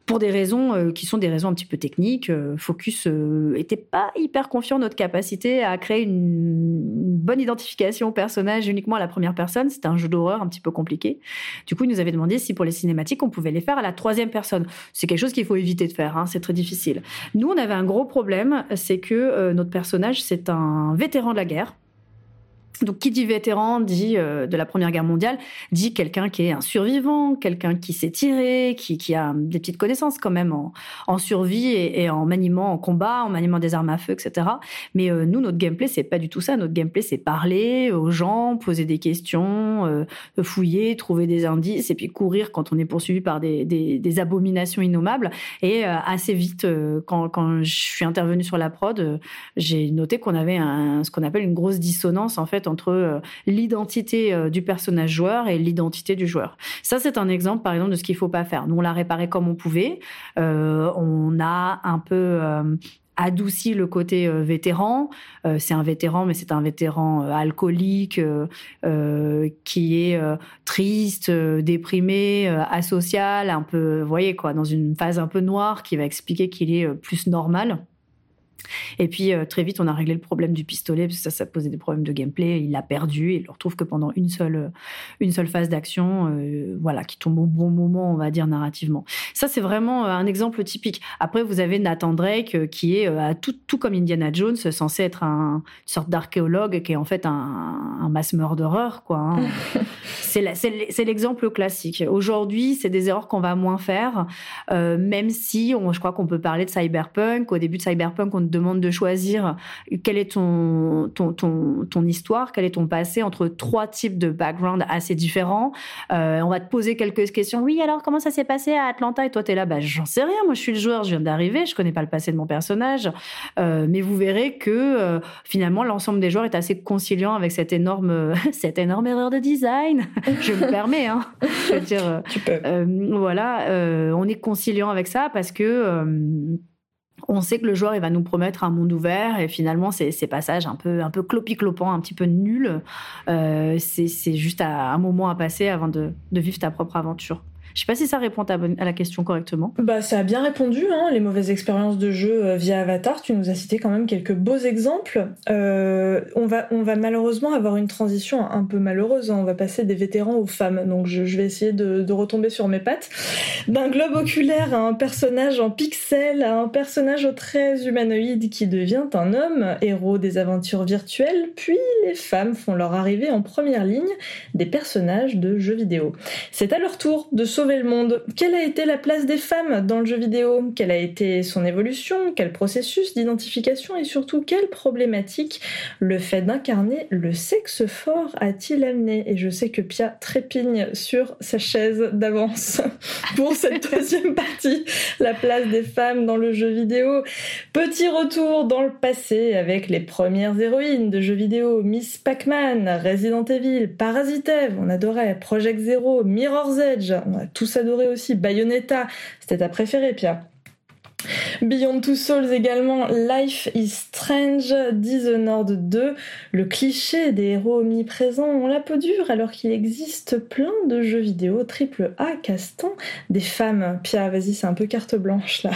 pour des raisons euh, qui sont des raisons un petit peu techniques. Euh, Focus n'était euh, pas hyper confiant en notre capacité à créer une, bonne identification au personnage uniquement à la première personne. C'était un jeu d'horreur un petit peu compliqué. Du coup, il nous avait demandé si pour les cinématiques, on pouvait les faire à la troisième personne. C'est quelque chose qu'il faut éviter de faire, hein, c'est très difficile. Nous, on avait un gros problème, c'est que notre personnage, c'est un vétéran de la guerre donc, qui dit vétéran, dit euh, de la Première Guerre mondiale, dit quelqu'un qui est un survivant, quelqu'un qui s'est tiré, qui, qui, a des petites connaissances quand même en, en survie et, et, en maniement en combat, en maniement des armes à feu, etc. Mais euh, nous, notre gameplay, c'est pas du tout ça. Notre gameplay, c'est parler aux gens, poser des questions, euh, fouiller, trouver des indices, et puis courir quand on est poursuivi par des, des, des abominations innommables. Et euh, assez vite, quand, quand je suis intervenue sur la prod, j'ai noté qu'on avait un, ce qu'on appelle une grosse dissonance en fait entre euh, l'identité euh, du personnage joueur et l'identité du joueur. Ça, c'est un exemple, par exemple, de ce qu'il faut pas faire. Nous, on l'a réparé comme on pouvait. Euh, on a un peu adouci le côté vétéran. c'est un vétéran, mais c'est un vétéran alcoolique qui est triste, déprimé, asocial, un peu, vous voyez quoi, dans une phase un peu noire, qui va expliquer qu'il est plus normal. Et puis euh, très vite, on a réglé le problème du pistolet parce que ça, ça posait des problèmes de gameplay. Il l'a perdu et il le retrouve que pendant une seule, euh, une seule phase d'action, euh, voilà, qui tombe au bon moment, on va dire narrativement. Ça, c'est vraiment un exemple typique. Après, vous avez Nathan Drake qui est tout, tout comme Indiana Jones, censé être un, une sorte d'archéologue qui est en fait un, un mass murderer, quoi. Hein. *laughs* c'est l'exemple classique. Aujourd'hui, c'est des erreurs qu'on va moins faire, même si on, je crois qu'on peut parler de cyberpunk. Au début de cyberpunk, on demande de choisir quelle est ton, ton, ton, ton histoire, quel est ton passé entre trois types de background assez différents. Euh, on va te poser quelques questions. Oui, alors comment ça s'est passé à Atlanta? Et toi, tu es là, bah, j'en sais rien. Moi, je suis le joueur, je viens d'arriver, je connais pas le passé de mon personnage. Euh, mais vous verrez que euh, finalement, l'ensemble des joueurs est assez conciliant avec cette énorme, *laughs* cette énorme erreur de design. *laughs* je me permets, hein. Je veux dire, tu peux. voilà, on est conciliant avec ça parce que on sait que le joueur il va nous promettre un monde ouvert et finalement ces, ces passages un peu un peu clopi-clopant, un petit peu nuls, euh, c'est juste un moment à passer avant de vivre ta propre aventure. Je sais pas si ça répond à la question correctement. Bah, ça a bien répondu, hein, les mauvaises expériences de jeu euh, via Avatar. Tu nous as cité quand même quelques beaux exemples. Euh, on, va, malheureusement avoir une transition un peu malheureuse. Hein. On va passer des vétérans aux femmes. Donc, je, vais essayer de, retomber sur mes pattes. D'un globe oculaire à un personnage en pixels, à un personnage aux traits humanoïdes qui devient un homme, héros des aventures virtuelles, puis les femmes font leur arrivée en première ligne des personnages de jeux vidéo. C'est à leur tour de sauver le monde. Quelle a été la place des femmes dans le jeu vidéo? Quelle a été son évolution? Quel processus d'identification? Et surtout, quelle problématique le fait d'incarner le sexe fort a-t-il amené? Et je sais que Pia trépigne sur sa chaise d'avance *laughs* pour cette deuxième partie, la place des femmes dans le jeu vidéo. Petit retour dans le passé avec les premières héroïnes de jeux vidéo, Miss Pac-Man, Resident Evil, Parasite on adorait, Project Zero, Mirror's Edge, on a tous adoré aussi. Bayonetta, c'était ta préférée, Pia? Beyond Two Souls également, Life is Strange, Dishonored 2, le cliché des héros omniprésents ont la peau dure alors qu'il existe plein de jeux vidéo triple A castant des femmes. Pia, vas-y, c'est un peu carte blanche là.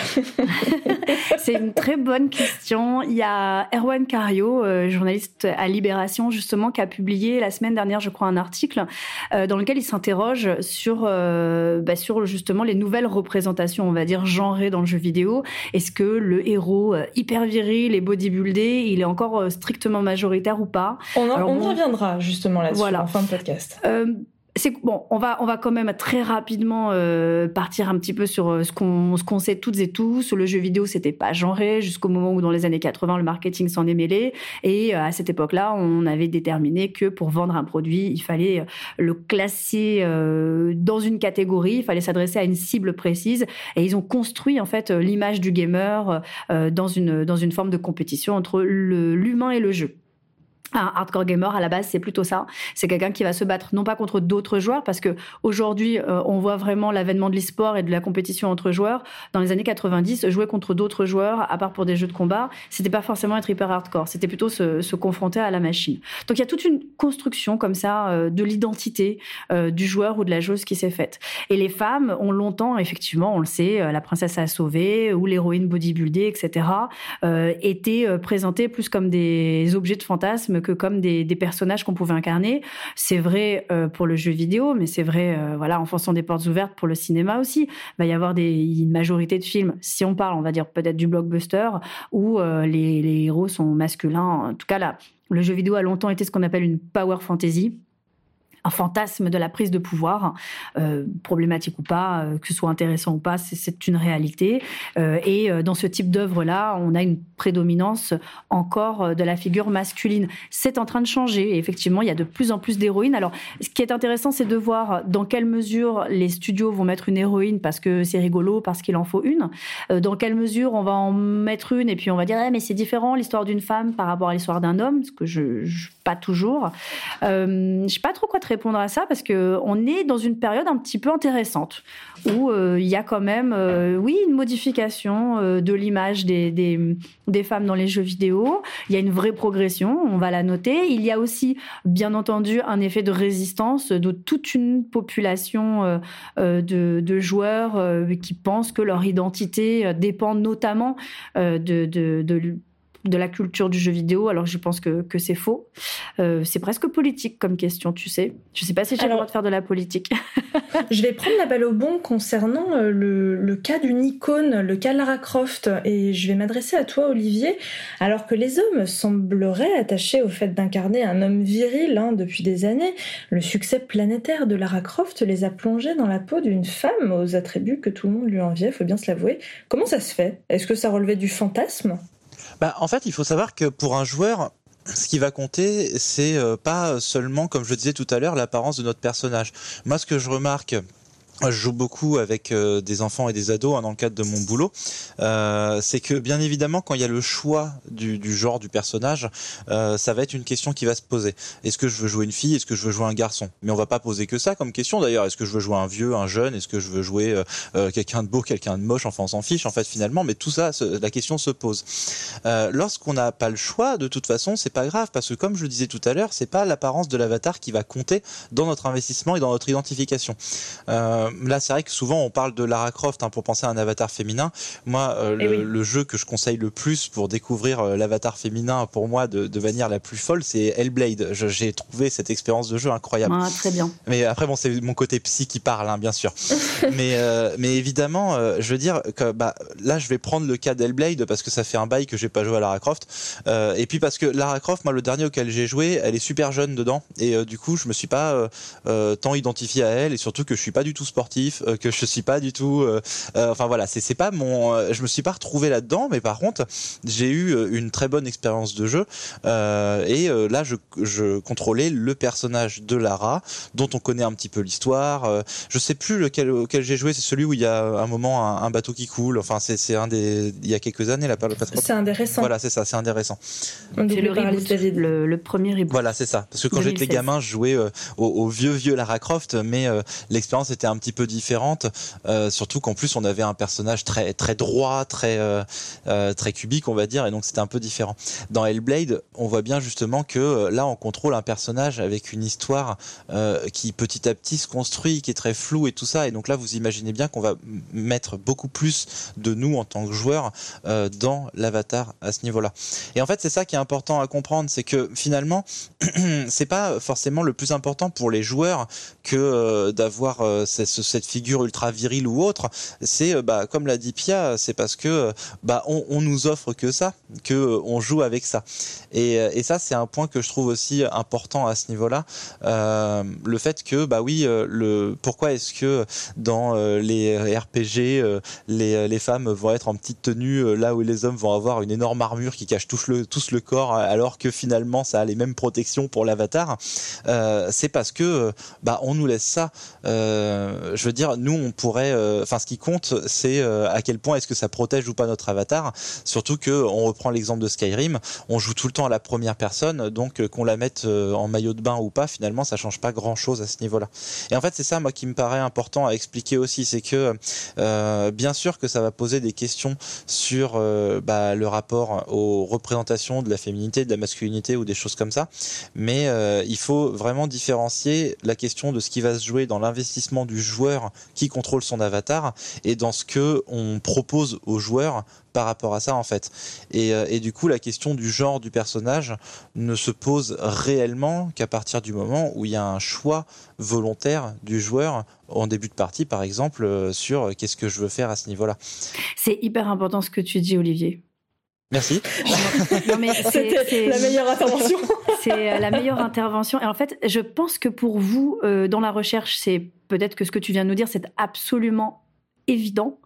*laughs* c'est une très bonne question. Il y a Erwan Cario, euh, journaliste à Libération justement, qui a publié la semaine dernière, je crois, un article euh, dans lequel il s'interroge sur, euh, bah, sur justement les nouvelles représentations, on va dire, genrées dans le jeu vidéo est-ce que le héros euh, hyper viril et bodybuildé, il est encore euh, strictement majoritaire ou pas? On, y reviendra justement là-dessus en fin de podcast. Euh, c'est bon, on va on va quand même très rapidement euh, partir un petit peu sur euh, ce qu'on ce qu'on sait toutes et tous. Le jeu vidéo, c'était pas genré jusqu'au moment où dans les années 80, le marketing s'en est mêlé et euh, à cette époque-là, on avait déterminé que pour vendre un produit, il fallait le classer dans une catégorie, il fallait s'adresser à une cible précise et ils ont construit en fait l'image du gamer dans une dans une forme de compétition entre l'humain et le jeu. Un hardcore gamer à la base c'est plutôt ça. C'est quelqu'un qui va se battre non pas contre d'autres joueurs parce que aujourd'hui euh, on voit vraiment l'avènement de l'e-sport et de la compétition entre joueurs. Dans les années 90 jouer contre d'autres joueurs à part pour des jeux de combat c'était pas forcément être hyper hardcore. C'était plutôt se, se, confronter à la machine. Donc il y a toute une construction comme ça euh, de l'identité euh, du joueur ou de la joueuse qui s'est faite. Et les femmes ont longtemps effectivement on le sait la princesse a sauvé ou l'héroïne bodybuildée etc étaient présentées plus comme des objets de fantasme que comme des, personnages qu'on pouvait incarner. C'est vrai euh, pour le jeu vidéo, mais c'est vrai, euh, voilà, en fonçant des portes ouvertes pour le cinéma aussi. Il va y avoir une majorité de films, si on parle, on va dire peut-être du blockbuster, où euh, les, les héros sont masculins. En tout cas, là, le jeu vidéo a longtemps été ce qu'on appelle une power fantasy un fantasme de la prise de pouvoir, euh, problématique ou pas, euh, que ce soit intéressant ou pas, c'est une réalité. Euh, et dans ce type d'œuvre-là, on a une prédominance encore de la figure masculine. C'est en train de changer. effectivement, il y a de plus en plus d'héroïnes. Alors, ce qui est intéressant, c'est de voir dans quelle mesure les studios vont mettre une héroïne parce que c'est rigolo, parce qu'il en faut une. dans quelle mesure on va en mettre une et puis on va dire, eh, mais c'est différent l'histoire d'une femme par rapport à l'histoire d'un homme, ce que je, je pas toujours. je sais pas trop quoi à ça parce que on est dans une période un petit peu intéressante où euh, il y a quand même, euh, oui, une modification euh, de l'image des, des, femmes dans les jeux vidéo. Il y a une vraie progression, on va la noter. Il y a aussi, bien entendu, un effet de résistance de toute une population de, joueurs qui pensent que leur identité dépend notamment de de la culture du jeu vidéo, alors je pense que, que c'est faux. Euh, c'est presque politique comme question, tu sais. Je sais pas si j'ai le droit de faire de la politique. *laughs* je vais prendre la balle au bon concernant euh, le, le cas d'une icône, le cas Lara Croft, et je vais m'adresser à toi, Olivier. Alors que les hommes sembleraient attachés au fait d'incarner un homme viril hein, depuis des années, le succès planétaire de Lara Croft les a plongés dans la peau d'une femme aux attributs que tout le monde lui enviait, faut bien se l'avouer. Comment ça se fait? Est-ce que ça relevait du fantasme? Bah, en fait, il faut savoir que pour un joueur, ce qui va compter, c'est euh, pas seulement, comme je disais tout à l'heure, l'apparence de notre personnage. Moi, ce que je remarque je joue beaucoup avec euh, des enfants et des ados hein, dans le cadre de mon boulot. Euh, c'est que bien évidemment, quand il y a le choix du, du genre du personnage, euh, ça va être une question qui va se poser. Est-ce que je veux jouer une fille? Est-ce que je veux jouer un garçon? Mais on va pas poser que ça comme question d'ailleurs. Est-ce que je veux jouer un vieux, un jeune? Est-ce que je veux jouer euh, euh, quelqu'un de beau, quelqu'un de moche? Enfin, on s'en fiche en fait finalement. Mais tout ça, la question se pose. Lorsqu'on n'a pas le choix, de toute façon, c'est pas grave parce que comme je le disais tout à l'heure, c'est pas l'apparence de l'avatar qui va compter dans notre investissement et dans notre identification. Euh, là, c'est vrai que souvent on parle de Lara Croft hein, pour penser à un avatar féminin. Moi, euh, eh le, jeu que je conseille le plus pour découvrir euh, l'avatar féminin, pour moi, de, de, manière la plus folle, c'est Hellblade. J'ai trouvé cette expérience de jeu incroyable. Ah, très bien. Mais après, bon, c'est mon côté psy qui parle, hein, bien sûr. *laughs* mais, euh, mais évidemment, je veux dire que bah, là, je vais prendre le cas d'Hellblade parce que ça fait un bail que j'ai pas joué à Lara Croft. et puis parce que Lara Croft, moi, le dernier auquel j'ai joué, elle est super jeune dedans. Et du coup, je me suis pas tant identifié à elle et surtout que je suis pas du tout sport sportif, euh, que je suis pas du tout. Euh, euh, enfin voilà, c'est pas mon. je me suis pas retrouvé là-dedans, mais par contre, j'ai eu une très bonne expérience de jeu. et là, je, je contrôlais le personnage de Lara, dont on connaît un petit peu l'histoire. je sais plus lequel auquel j'ai joué, c'est celui où il y a un moment un, bateau qui coule. Enfin, c'est un des il y a quelques années là. C'est un des récents. Voilà, c'est ça, c'est un des récents. C'est le, le, premier reboot. Voilà, c'est ça. Parce que quand j'étais gamin, je jouais au, au, vieux vieux Lara Croft, mais l'expérience était un petit peu différente, euh, surtout qu'en plus on avait un personnage très très droit, très euh, euh, très cubique, on va dire, et donc c'était un peu différent. Dans Hellblade, on voit bien justement que là on contrôle un personnage avec une histoire qui petit à petit se construit, qui est très floue et tout ça, et donc là vous imaginez bien qu'on va mettre beaucoup plus de nous en tant que joueurs dans l'avatar à ce niveau-là. Et en fait c'est ça qui est important à comprendre, c'est que finalement *clears throat* c'est pas forcément le plus important pour les joueurs que d'avoir ce cette figure ultra virile ou autre. C'est bah comme l'a dit Pia, c'est parce que bah on, nous offre que ça, que on joue avec ça. Et, et ça c'est un point que je trouve aussi important à ce niveau-là. le fait que bah oui, le pourquoi est-ce que dans les RPG les, les femmes vont être en petite tenue là où les hommes vont avoir une énorme armure qui cache tous le, le corps alors que finalement ça a les mêmes protections pour l'avatar, euh, c'est parce que euh, bah on nous laisse ça. Euh, je veux dire, nous on pourrait, enfin ce qui compte, c'est à quel point est-ce que ça protège ou pas notre avatar. Surtout que on reprend l'exemple de Skyrim, on joue tout le temps à la première personne, donc qu'on la mette en maillot de bain ou pas, finalement ça change pas grand-chose à ce niveau-là. Et en fait c'est ça moi qui me paraît important à expliquer aussi, c'est que bien sûr que ça va poser des questions sur bah, le rapport aux représentations de la féminité, de la masculinité ou des choses comme ça. Mais euh, il faut vraiment différencier la question de ce qui va se jouer dans l'investissement du joueur qui contrôle son avatar et dans ce que on propose aux joueurs par rapport à ça en fait. Et, euh, et, du coup, la question du genre du personnage ne se pose réellement qu'à partir du moment où il y a un choix volontaire du joueur en début de partie, par exemple, euh, sur qu'est-ce que je veux faire à ce niveau-là. C'est hyper important ce que tu dis, Olivier. Merci. C'était la meilleure intervention. *laughs* c'est euh, la meilleure intervention. Et en fait, je pense que pour vous, euh, dans la recherche, c'est peut-être que ce que tu viens de nous dire, c'est absolument évident.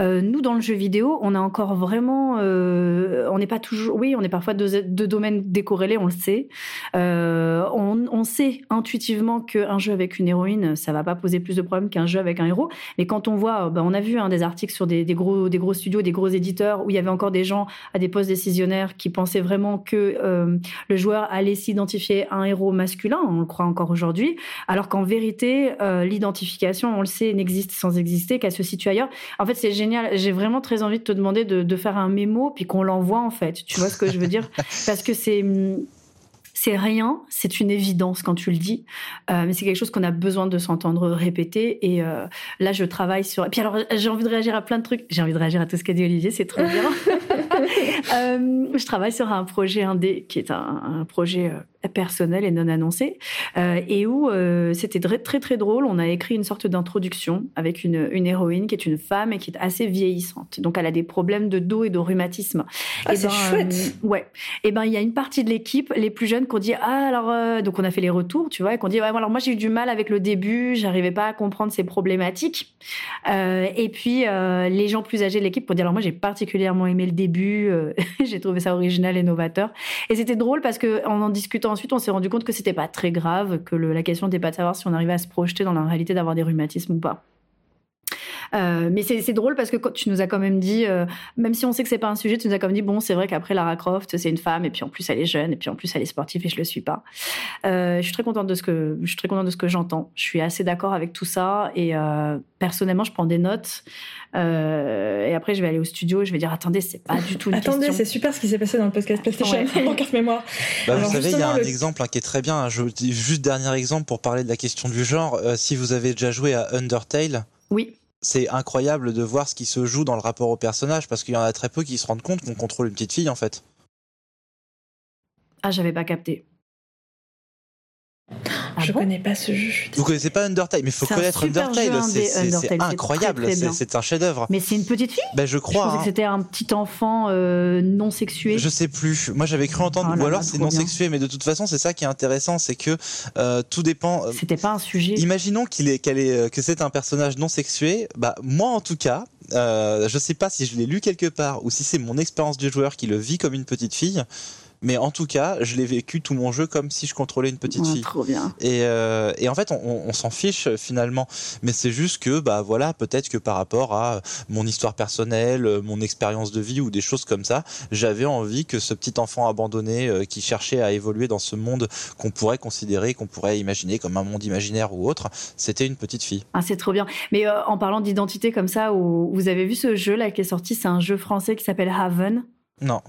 Euh, nous, dans le jeu vidéo, on a encore vraiment, euh, on n'est pas toujours, oui, on est parfois deux, domaines décorrélés, on le sait. Euh, on, sait intuitivement qu'un jeu avec une héroïne, ça va pas poser plus de problèmes qu'un jeu avec un héros. Mais quand on voit, ben, on a vu hein, des articles sur des, gros, des gros studios, des gros éditeurs, où il y avait encore des gens à des postes décisionnaires qui pensaient vraiment que le joueur allait s'identifier à un héros masculin, on le croit encore aujourd'hui, alors qu'en vérité, l'identification, on le sait, n'existe sans exister, qu'elle se situe ailleurs. En fait, c'est génial. J'ai vraiment très envie de te demander de, faire un mémo puis qu'on l'envoie en fait. Tu vois ce que je veux dire? *laughs* Parce que c'est c'est rien, c'est une évidence quand tu le dis, euh, mais c'est quelque chose qu'on a besoin de s'entendre répéter. Et euh, là, je travaille sur. Et puis alors, j'ai envie de réagir à plein de trucs. J'ai envie de réagir à tout ce qu'a dit Olivier, c'est trop bien. *laughs* euh, je travaille sur un projet indé qui est un, un projet personnel et non annoncé, euh, et où euh, c'était très, très très drôle. On a écrit une sorte d'introduction avec une, une, héroïne qui est une femme et qui est assez vieillissante. Donc elle a des problèmes de dos et de rhumatisme. Ah, c'est ben, chouette. ouais. Et ben il y a une partie de l'équipe, les plus jeunes, qui ont dit ah alors donc on a fait les retours, tu vois, et qu'on dit ouais alors moi j'ai eu du mal avec le début, j'arrivais pas à comprendre ces problématiques. et puis les gens plus âgés de l'équipe qui ont dit alors moi j'ai particulièrement aimé le début, *laughs* j'ai trouvé ça original et novateur. Et c'était drôle parce que en en discutant ensuite, on s'est rendu compte que c'était pas très grave, que la question n'était pas de savoir si on arrivait à se projeter dans la réalité d'avoir des rhumatismes ou pas. Euh, mais c'est drôle parce que tu nous as quand même dit, euh, même si on sait que c'est pas un sujet, tu nous as quand même dit bon, c'est vrai qu'après Lara Croft, c'est une femme et puis en plus elle est jeune et puis en plus elle est sportive et je le suis pas. Euh, je suis très contente de ce que je suis très contente de ce que j'entends. Je suis assez d'accord avec tout ça et personnellement, je prends des notes et après je vais aller au studio, et je vais dire attendez, c'est pas du tout une attendez, c'est super ce qui s'est passé dans le podcast PlayStation, dans carte mémoire. Bah, vous savez, il y a un exemple hein, qui est très bien. Je dis juste dernier exemple pour parler de la question du genre. si vous avez déjà joué à Undertale. Oui c'est incroyable de voir ce qui se joue dans le rapport au personnage parce qu'il y en a très peu qui se rendent compte qu'on contrôle une petite fille en fait. Ah, j'avais pas capté. Ah je connais pas ce jeu. Vous connaissez pas Undertale, mais il faut connaître Undertale. C'est incroyable, c'est un chef-d'œuvre. Mais c'est une petite fille Ben je crois. Je pensais que c'était un petit enfant euh, non sexué. Je sais plus. Moi j'avais cru entendre, oh ou alors c'est non sexué, mais de toute façon c'est ça qui est intéressant, c'est que euh, tout dépend. Euh, c'était pas un sujet. Imaginons qu'il est, qu'elle est, que c'est un personnage non sexué. Bah moi en tout cas, euh, je sais pas si je l'ai lu quelque part ou si c'est mon expérience du joueur qui le vit comme une petite fille. Mais en tout cas, je l'ai vécu tout mon jeu comme si je contrôlais une petite fille. Trop bien. Et, euh, et en fait, on, on s'en fiche finalement. Mais c'est juste que, bah voilà, peut-être que par rapport à mon histoire personnelle, mon expérience de vie ou des choses comme ça, j'avais envie que ce petit enfant abandonné euh, qui cherchait à évoluer dans ce monde qu'on pourrait considérer, qu'on pourrait imaginer comme un monde imaginaire ou autre, c'était une petite fille. Ah, c'est trop bien. Mais euh, en parlant d'identité comme ça, où vous avez vu ce jeu là qui est sorti, c'est un jeu français qui s'appelle Haven? Non.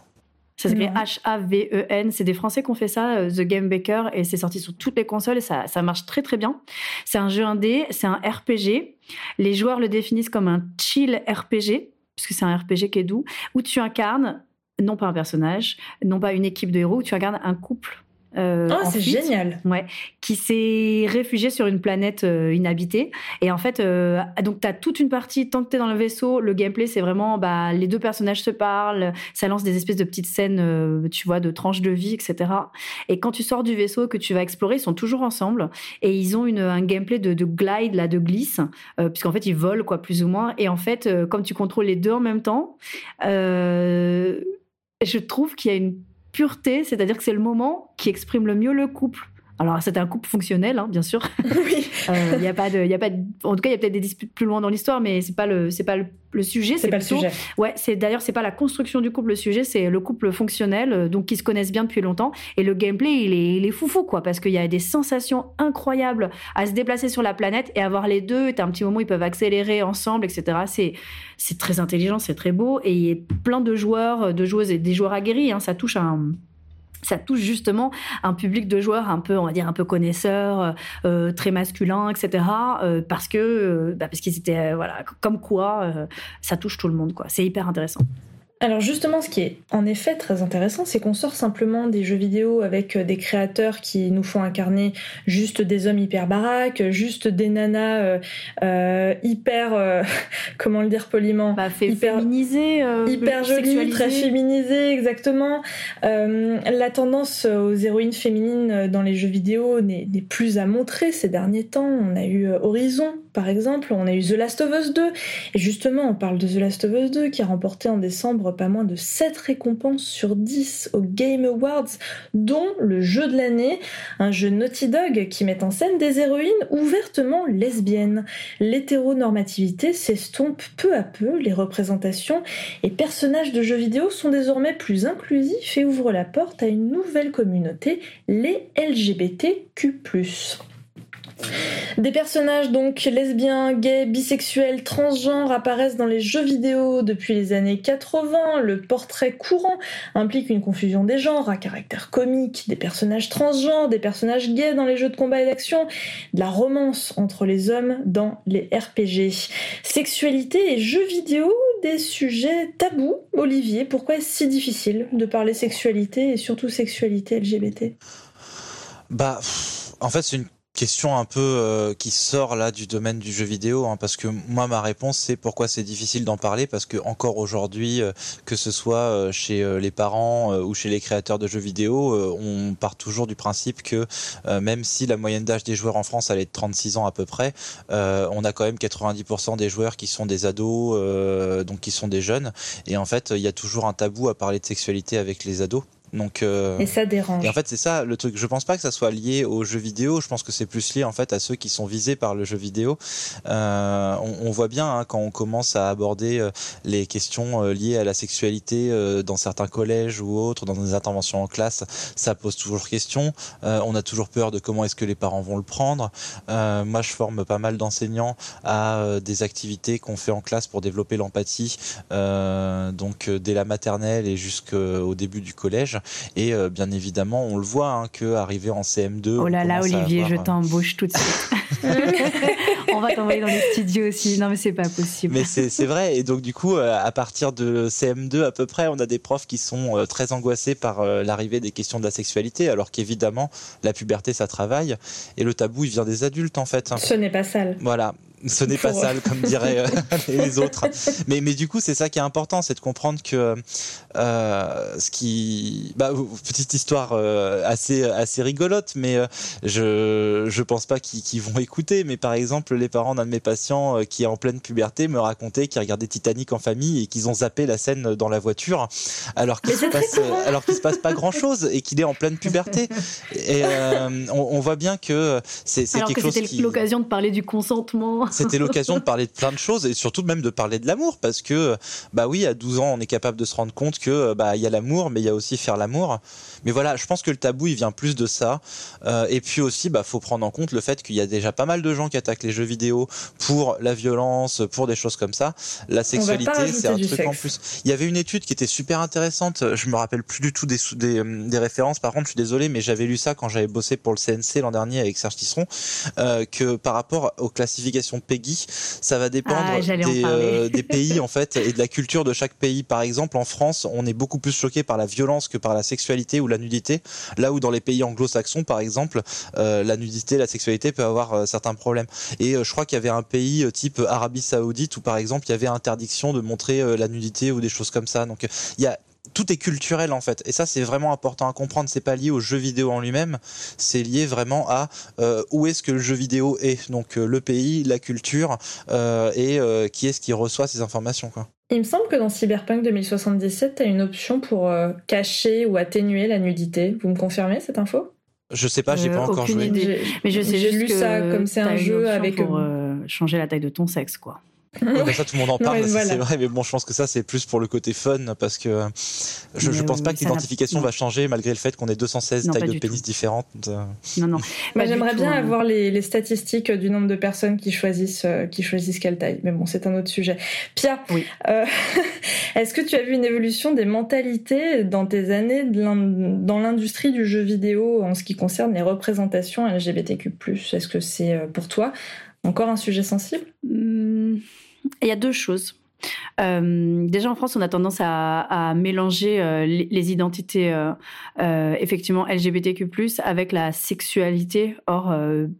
Ça s'appelle H-A-V-E-N. C'est des Français qui ont fait ça, euh, The Game Baker, et c'est sorti sur toutes les consoles et ça, ça marche très très bien. C'est un jeu indé, c'est un RPG. Les joueurs le définissent comme un chill RPG, puisque c'est un RPG qui est doux, où tu incarnes non pas un personnage, non pas une équipe de héros, où tu incarnes un couple Euh, oh, c'est génial. Ouais, qui s'est réfugié sur une planète euh, inhabitée. Et en fait, euh, donc tu as toute une partie, tant que tu es dans le vaisseau, le gameplay, c'est vraiment bah, les deux personnages se parlent, ça lance des espèces de petites scènes, tu vois, de tranches de vie, etc. Et quand tu sors du vaisseau, que tu vas explorer, ils sont toujours ensemble. Et ils ont une, un gameplay de, de, glide, là, de glisse, puisqu'en fait, ils volent, quoi, plus ou moins. Et en fait, comme tu contrôles les deux en même temps, je trouve qu'il y a une pureté, c'est-à-dire que c'est le moment qui exprime le mieux le couple. Alors, c'est un couple fonctionnel, hein, bien sûr. *laughs* Oui. Euh, y a pas de, y a pas en tout cas, il y a peut-être des disputes plus loin dans l'histoire, mais c'est pas le, c'est pas le, sujet. C'est pas le sujet. Ouais, c'est d'ailleurs, c'est pas la construction du couple le sujet, c'est le couple fonctionnel, euh, donc qui se connaissent bien depuis longtemps. Et le gameplay, il est, il est foufou, quoi, parce qu'il y a des sensations incroyables à se déplacer sur la planète et avoir les deux. Et un petit moment, ils peuvent accélérer ensemble, etc. C'est, c'est très intelligent, c'est très beau. Et il y a plein de joueurs, de joueuses et des joueurs aguerris. Hein, ça touche à un ça touche justement un public de joueurs un peu, on va dire, un peu connaisseurs, euh, très masculins, etc. Euh, parce que, euh, bah parce qu'ils étaient, voilà, comme quoi, ça touche tout le monde, quoi. C'est hyper intéressant. Alors justement, ce qui est en effet très intéressant, c'est qu'on sort simplement des jeux vidéo avec euh, des créateurs qui nous font incarner juste des hommes hyper baraques, juste des nanas euh, euh hyper, euh, *laughs* comment le dire poliment, bah, hyper féminisées, hyper jolies, très féminisées, exactement. la tendance aux héroïnes féminines dans les jeux vidéo n'est plus à montrer ces derniers temps. On a eu Horizon, par exemple, on a eu The Last of Us 2, et justement, on parle de The Last of Us 2 qui a remporté en décembre pas moins de 7 récompenses sur 10 aux Game Awards, dont le jeu de l'année, un jeu Naughty Dog qui met en scène des héroïnes ouvertement lesbiennes. L'hétéronormativité s'estompe peu à peu, les représentations et personnages de jeux vidéo sont désormais plus inclusifs et ouvrent la porte à une nouvelle communauté, les LGBTQ+. Des personnages donc lesbiens, gays, bisexuels, transgenres apparaissent dans les jeux vidéo depuis les années 80. Le portrait courant implique une confusion des genres à caractère comique, des personnages transgenres, des personnages gays dans les jeux de combat et d'action, de la romance entre les hommes dans les RPG. Sexualité et jeux vidéo, des sujets tabous. Olivier, pourquoi est-ce si difficile de parler sexualité et surtout sexualité LGBT Bah, en fait, c'est une question un peu euh, qui sort là du domaine du jeu vidéo, hein, parce que moi ma réponse c'est pourquoi c'est difficile d'en parler, parce que encore aujourd'hui, euh, que ce soit euh, chez les parents ou chez les créateurs de jeux vidéo, on part toujours du principe que même si la moyenne d'âge des joueurs en France elle est de 36 ans à peu près, on a quand même 90% des joueurs qui sont des ados, donc qui sont des jeunes, et en fait il y a toujours un tabou à parler de sexualité avec les ados. Donc, euh, et ça dérange. Et en fait, c'est ça le truc. Je pense pas que ça soit lié aux jeux vidéo. Je pense que c'est plus lié en fait à ceux qui sont visés par le jeu vidéo. Euh, on, on, voit bien hein, quand on commence à aborder euh, les questions euh, liées à la sexualité euh, dans certains collèges ou autres, dans des interventions en classe, ça pose toujours question. on a toujours peur de comment est-ce que les parents vont le prendre. moi, je forme pas mal d'enseignants à des activités qu'on fait en classe pour développer l'empathie, donc dès la maternelle et jusqu'au début du collège. Et euh, bien évidemment, on le voit hein, que arrivé en CM2. Oh là là, Olivier, je euh, t'embauche tout de suite. *laughs* *laughs* on va t'envoyer dans les studios aussi. Non, mais c'est pas possible. Mais c'est vrai. Et donc, du coup, euh, à partir de CM2 à peu près, on a des profs qui sont très angoissés par l'arrivée des questions de la sexualité, alors qu'évidemment, la puberté, ça travaille. Et le tabou, il vient des adultes, en fait. Ce n'est pas sale. Voilà ce n'est pas sale comme diraient *laughs* les autres. Mais, mais du coup, c'est ça qui est important, c'est de comprendre que euh, ce qui, bah, petite histoire euh, assez assez rigolote, mais euh, je je pense pas qu'ils vont écouter. Mais par exemple, les parents d'un de mes patients qui est en pleine puberté me racontaient qu'ils regardaient Titanic en famille et qu'ils ont zappé la scène dans la voiture, alors qu'il se passe alors qu'il se passe pas grand chose et qu'il est en pleine puberté. Et on, on, voit bien que c'est quelque que chose. C'était l'occasion de parler du consentement. C'était l'occasion de parler de plein de choses et surtout même de parler de l'amour parce que bah oui, à 12 ans, on est capable de se rendre compte que bah il y a l'amour, mais il y a aussi faire l'amour. Mais voilà, je pense que le tabou, il vient plus de ça. Euh, et puis aussi, bah faut prendre en compte le fait qu'il y a déjà pas mal de gens qui attaquent les jeux vidéo pour la violence, pour des choses comme ça. La sexualité, c'est un truc en plus. Il y avait une étude qui était super intéressante. Je me rappelle plus du tout des des, des références. Par contre, je suis désolé, mais j'avais lu ça quand j'avais bossé pour le CNC l'an dernier avec Serge Tisseron, euh, que par rapport aux classifications Peggy, ça va dépendre ah, des, euh, des, *laughs* pays en fait et de la culture de chaque pays. Par exemple, en France, on est beaucoup plus choqué par la violence que par la sexualité ou la nudité, là où dans les pays anglo-saxons, par exemple, la nudité, la sexualité peut avoir certains problèmes. Et je crois qu'il y avait un pays type Arabie Saoudite où, par exemple, il y avait interdiction de montrer la nudité ou des choses comme ça. Donc il y a tout est culturel en fait. Et ça, c'est vraiment important à comprendre. C'est pas lié au jeu vidéo en lui-même, c'est lié vraiment à euh, où est-ce que le jeu vidéo est. Donc euh, le pays, la culture euh, et qui est-ce qui reçoit ces informations. Quoi. Il me semble que dans Cyberpunk 2077, tu as une option pour cacher ou atténuer la nudité. Vous me confirmez cette info? Je sais pas, j'ai pas encore joué. Idée. Mais je sais j'ai lu ça comme c'est un jeu avec pour changer la taille de ton sexe, quoi. Ouais, ça tout le monde en parle, c'est vrai, mais bon, je pense que ça c'est plus pour le côté fun parce que je, je pense pas que l'identification va changer malgré le fait qu'on ait 216 tailles de pénis différentes. Euh. Non, non. *laughs* Bah, J'aimerais bien hein. avoir les, les, statistiques du nombre de personnes qui choisissent euh, qui choisissent quelle taille, mais bon, c'est un autre sujet. Pia, oui. euh, *laughs* est-ce que tu as vu une évolution des mentalités dans tes années dans l'industrie du jeu vidéo en ce qui concerne les représentations LGBTQ+ Est-ce que c'est pour toi encore un sujet sensible? Hmm. Il y a deux choses. Euh, déjà en France, on a tendance à, mélanger euh, les, identités euh, effectivement LGBTQ+ avec la sexualité. Or,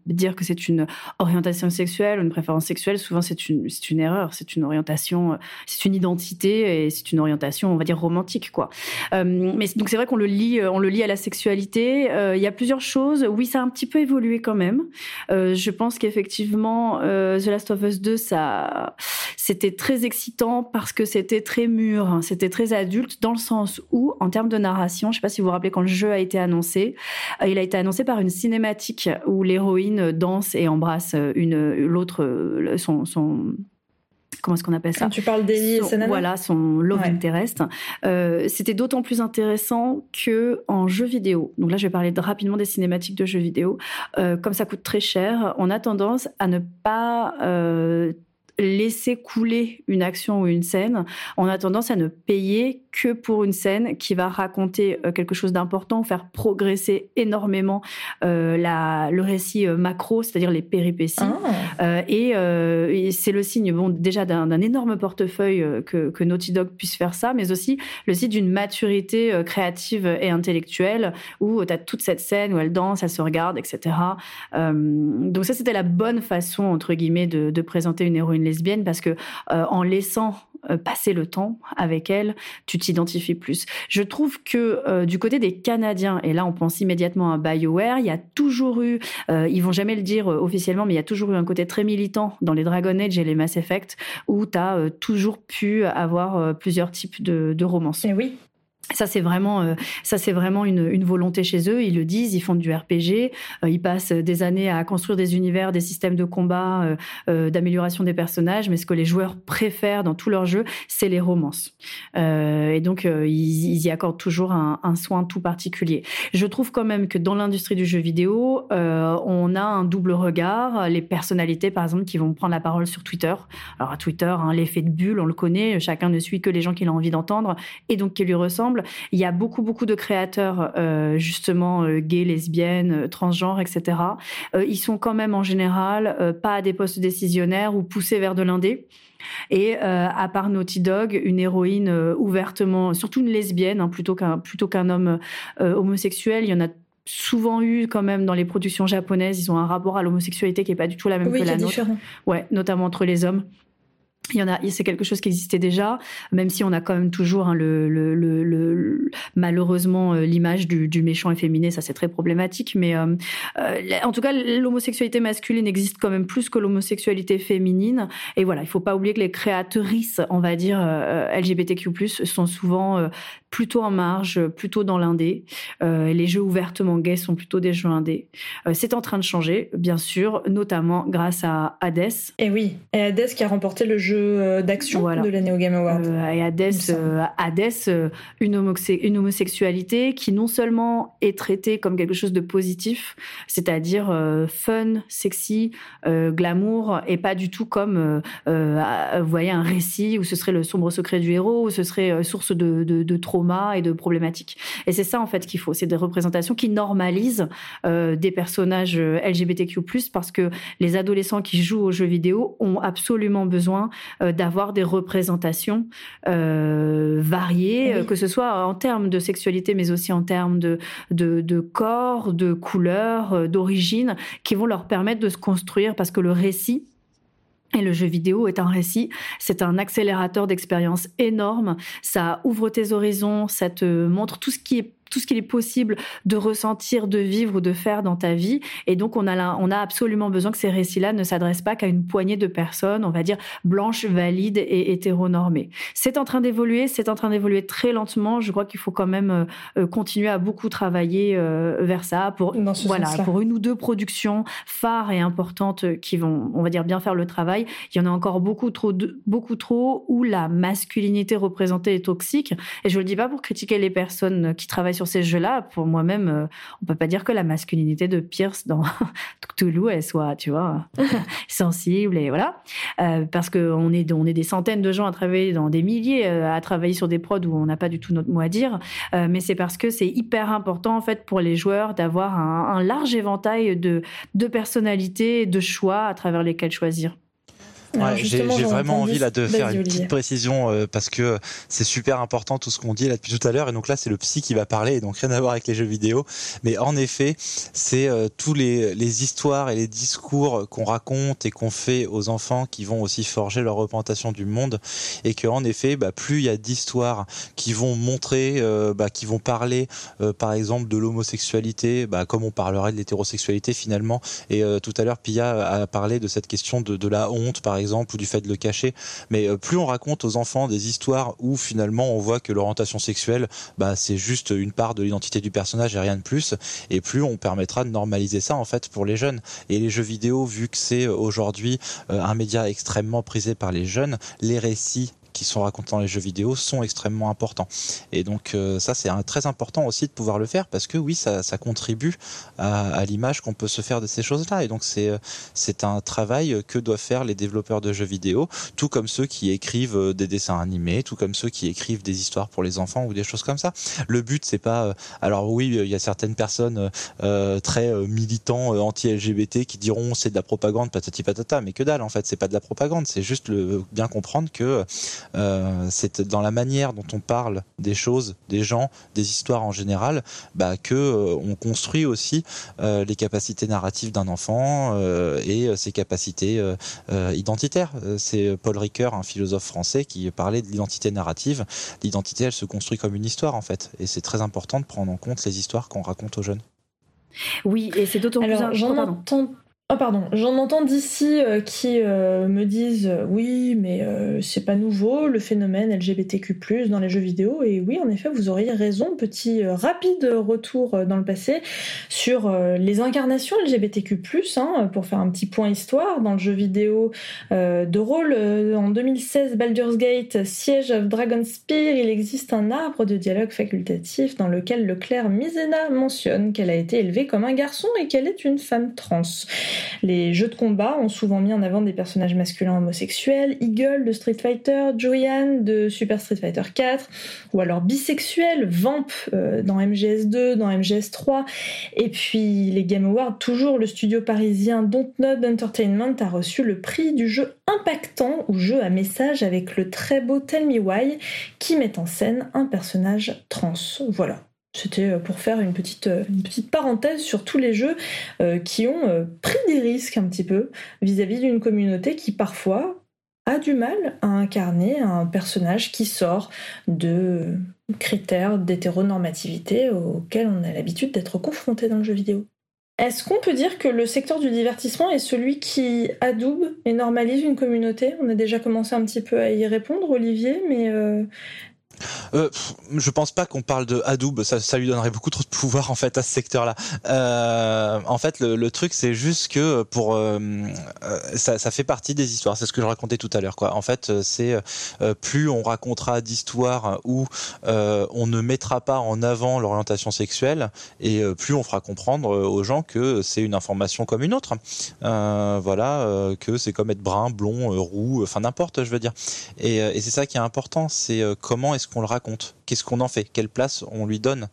dire que c'est une orientation sexuelle ou une préférence sexuelle, souvent c'est une erreur. C'est une orientation, c'est une identité et c'est une orientation, on va dire romantique quoi. mais donc c'est vrai qu'on le lit, on le lit à la sexualité. Il y a plusieurs choses. Oui, ça a un petit peu évolué quand même. je pense qu'effectivement, The Last of Us 2, ça, c'était très excitant parce que c'était très mûr, hein. c'était très adulte dans le sens où, en termes de narration, je ne sais pas si vous vous rappelez quand le jeu a été annoncé, euh, il a été annoncé par une cinématique où l'héroïne danse et embrasse une l'autre son, son comment est-ce qu'on appelle ça? Quand tu parles d'Ellie et Voilà, son love interest. Euh, c'était d'autant plus intéressant que en jeu vidéo. Donc là, je vais parler rapidement des cinématiques de jeux vidéo. Euh, comme ça coûte très cher, on a tendance à ne pas laisser couler une action ou une scène, on a tendance à ne payer que pour une scène qui va raconter euh, quelque chose d'important faire progresser énormément euh, la, le récit euh, macro, c'est-à-dire les péripéties. Ah. et, c'est le signe, bon, déjà d'un énorme portefeuille que, que, Naughty Dog puisse faire ça, mais aussi le signe d'une maturité créative et intellectuelle où tu as toute cette scène où elle danse, elle se regarde, etc. donc ça, c'était la bonne façon, entre guillemets, de, de présenter une héroïne lesbienne parce que en laissant passer le temps avec elle, tu t'identifies plus. Je trouve que euh, du côté des Canadiens, et là on pense immédiatement à BioWare, il y a toujours eu, euh, ils vont jamais le dire officiellement, mais il y a toujours eu un côté très militant dans les Dragon Age et les Mass Effect, où tu as toujours pu avoir plusieurs types de, de romances. Et oui. Ça c'est vraiment, euh, ça c'est vraiment une, volonté chez eux. Ils le disent, ils font du RPG, euh, ils passent des années à construire des univers, des systèmes de combat, euh, d'amélioration des personnages. Mais ce que les joueurs préfèrent dans tous leurs jeux, c'est les romances. et donc ils, y accordent toujours un, un, soin tout particulier. Je trouve quand même que dans l'industrie du jeu vidéo, on a un double regard. Les personnalités, par exemple, qui vont prendre la parole sur Twitter. Alors à Twitter, hein, l'effet de bulle, on le connaît. Chacun ne suit que les gens qu'il a envie d'entendre et donc qui lui ressemblent. Il y a beaucoup, beaucoup de créateurs, euh, justement, euh, gays, lesbiennes, euh, transgenres, etc. ils sont quand même, en général, pas à des postes décisionnaires ou poussés vers de l'indé. Et à part Naughty Dog, une héroïne ouvertement, surtout une lesbienne, hein, plutôt qu'un plutôt qu'un homme homosexuel, il y en a souvent eu quand même dans les productions japonaises. Ils ont un rapport à l'homosexualité qui est pas du tout la même que la nôtre. Différent. Ouais, notamment entre les hommes. Il y en a, c'est quelque chose qui existait déjà, même si on a quand même toujours hein, le, le, le, malheureusement euh, l'image du, du, méchant efféminé, ça c'est très problématique. Mais euh, euh, en tout cas, l'homosexualité masculine existe quand même plus que l'homosexualité féminine. Et voilà, il faut pas oublier que les créatrices, on va dire LGBTQ+ sont souvent plutôt en marge, plutôt dans l'indé. les jeux ouvertement gays sont plutôt des jeux indés. c'est en train de changer, bien sûr, notamment grâce à Hades. Et oui, et Hades qui a remporté le jeu euh, d'action de la Neo Game Award. Euh, et Hades, euh, Hades une, une, homosexualité qui non seulement est traitée comme quelque chose de positif, c'est-à-dire fun, sexy, glamour, et pas du tout comme, vous voyez, un récit où ce serait le sombre secret du héros, où ce serait source de, de, de traumas et de problématiques. Et c'est ça en fait qu'il faut, c'est des représentations qui normalisent euh, des personnages euh, LGBTQ+ parce que les adolescents qui jouent aux jeux vidéo ont absolument besoin euh, d'avoir des représentations variées, que ce soit en termes de sexualité, mais aussi en termes de, de, de corps, de couleur, d'origine, qui vont leur permettre de se construire parce que le récit et le jeu vidéo est un récit, c'est un accélérateur d'expérience énorme, ça ouvre tes horizons, ça te montre tout ce qui est tout ce qu'il est possible de ressentir, de vivre ou de faire dans ta vie. Et donc, on a, on a absolument besoin que ces récits-là ne s'adressent pas qu'à une poignée de personnes, on va dire, blanches, valides et hétéronormées. C'est en train d'évoluer, c'est en train d'évoluer très lentement. Je crois qu'il faut quand même euh, euh, continuer à beaucoup travailler euh, vers ça pour, voilà, pour une ou deux productions phares et importantes qui vont, on va dire, bien faire le travail. Il y en a encore beaucoup trop, beaucoup trop où la masculinité représentée est toxique. Et je le dis pas pour critiquer les personnes qui travaillent sur sur ces jeux-là, pour moi-même, euh, on peut pas dire que la masculinité de Pierce dans *laughs* Toulouse elle soit, tu vois, *laughs* sensible et voilà, euh, parce que on est on est des centaines de gens à travailler dans des milliers, euh, à travailler sur des prods où on n'a pas du tout notre mot à dire, mais c'est parce que c'est hyper important en fait pour les joueurs d'avoir un, un large éventail de de personnalités, de choix à travers lesquels choisir. Ouais, j'ai vraiment envie là de faire une petite précision euh, parce que c'est super important tout ce qu'on dit là depuis tout à l'heure. Et donc là c'est le psy qui va parler et donc rien à voir avec les jeux vidéo. Mais en effet c'est euh, tous les, les histoires et les discours qu'on raconte et qu'on fait aux enfants qui vont aussi forger leur représentation du monde. Et que en effet bah, plus il y a d'histoires qui vont montrer euh, bah, qui vont parler par exemple de l'homosexualité bah, comme on parlerait de l'hétérosexualité finalement. Et tout à l'heure Pia a parlé de cette question de, de la honte par exemple, ou du fait de le cacher. Mais euh, plus on raconte aux enfants des histoires où finalement on voit que l'orientation sexuelle, bah, c'est juste une part de l'identité du personnage et rien de plus, et plus on permettra de normaliser ça en fait pour les jeunes. Et les jeux vidéo, vu que c'est euh, aujourd'hui euh, un média extrêmement prisé par les jeunes, les récits qui sont racontés dans les jeux vidéo sont extrêmement importants. Et donc euh, ça c'est très important aussi de pouvoir le faire parce que oui ça, contribue à, l'image qu'on peut se faire de ces choses-là. Et donc c'est euh, c'est un travail que doivent faire les développeurs de jeux vidéo, tout comme ceux qui écrivent euh, des dessins animés, tout comme ceux qui écrivent des histoires pour les enfants ou des choses comme ça. Le but c'est pas alors oui il y a certaines personnes très militants anti-LGBT qui diront c'est de la propagande patati patata, mais que dalle en fait c'est pas de la propagande, c'est juste le bien comprendre que euh, c'est dans la manière dont on parle des choses, des gens, des histoires en général, bah, que euh, on construit aussi euh, les capacités narratives d'un enfant et ses capacités identitaires. C'est Paul Ricoeur, un philosophe français, qui parlait de l'identité narrative. L'identité, elle se construit comme une histoire en fait, et c'est très important de prendre en compte les histoires qu'on raconte aux jeunes. Oui, et c'est d'autant plus important. Oh pardon, j'en entends d'ici euh, qui euh, me disent euh, oui, mais c'est pas nouveau le phénomène LGBTQ+ dans les jeux vidéo et oui, en effet, vous auriez raison. Petit rapide retour dans le passé sur les incarnations LGBTQ+ hein, pour faire un petit point histoire dans le jeu vidéo de rôle en 2016 Baldur's Gate Siege of Dragonspear, il existe un arbre de dialogue facultatif dans lequel le clerc Misena mentionne qu'elle a été élevée comme un garçon et qu'elle est une femme trans. Les jeux de combat ont souvent mis en avant des personnages masculins homosexuels, Eagle de Street Fighter, Joyan de Super Street Fighter 4, ou alors bisexuels, Vamp euh, dans MGS2, dans MGS3, et puis les Game Awards, toujours le studio parisien Dontnod Entertainment a reçu le prix du jeu impactant ou jeu à message avec le très beau Tell Me Why qui met en scène un personnage trans. Voilà. C'était euh, pour faire une petite, euh, une petite parenthèse sur tous les jeux euh, qui ont pris des risques un petit peu vis-à-vis d'une communauté qui parfois a du mal à incarner un personnage qui sort de critères d'hétéronormativité auxquels on a l'habitude d'être confronté dans le jeu vidéo. Est-ce qu'on peut dire que le secteur du divertissement est celui qui adoube et normalise une communauté? On a déjà commencé un petit peu à y répondre, Olivier, mais je pense pas qu'on parle de Hadoop, ça, lui donnerait beaucoup trop de pouvoir en fait à ce secteur-là. Euh, en fait, le, truc c'est juste que pour euh, euh, ça, ça, fait partie des histoires. C'est ce que je racontais tout à l'heure. En fait, c'est euh, plus on racontera d'histoires où on ne mettra pas en avant l'orientation sexuelle, et plus on fera comprendre aux gens que c'est une information comme une autre. voilà, que c'est comme être brun, blond, roux, enfin n'importe, je veux dire. Et, et c'est ça qui est important, c'est comment est-ce qu'on le raconte Qu'est-ce qu'on en fait Quelle place on lui donne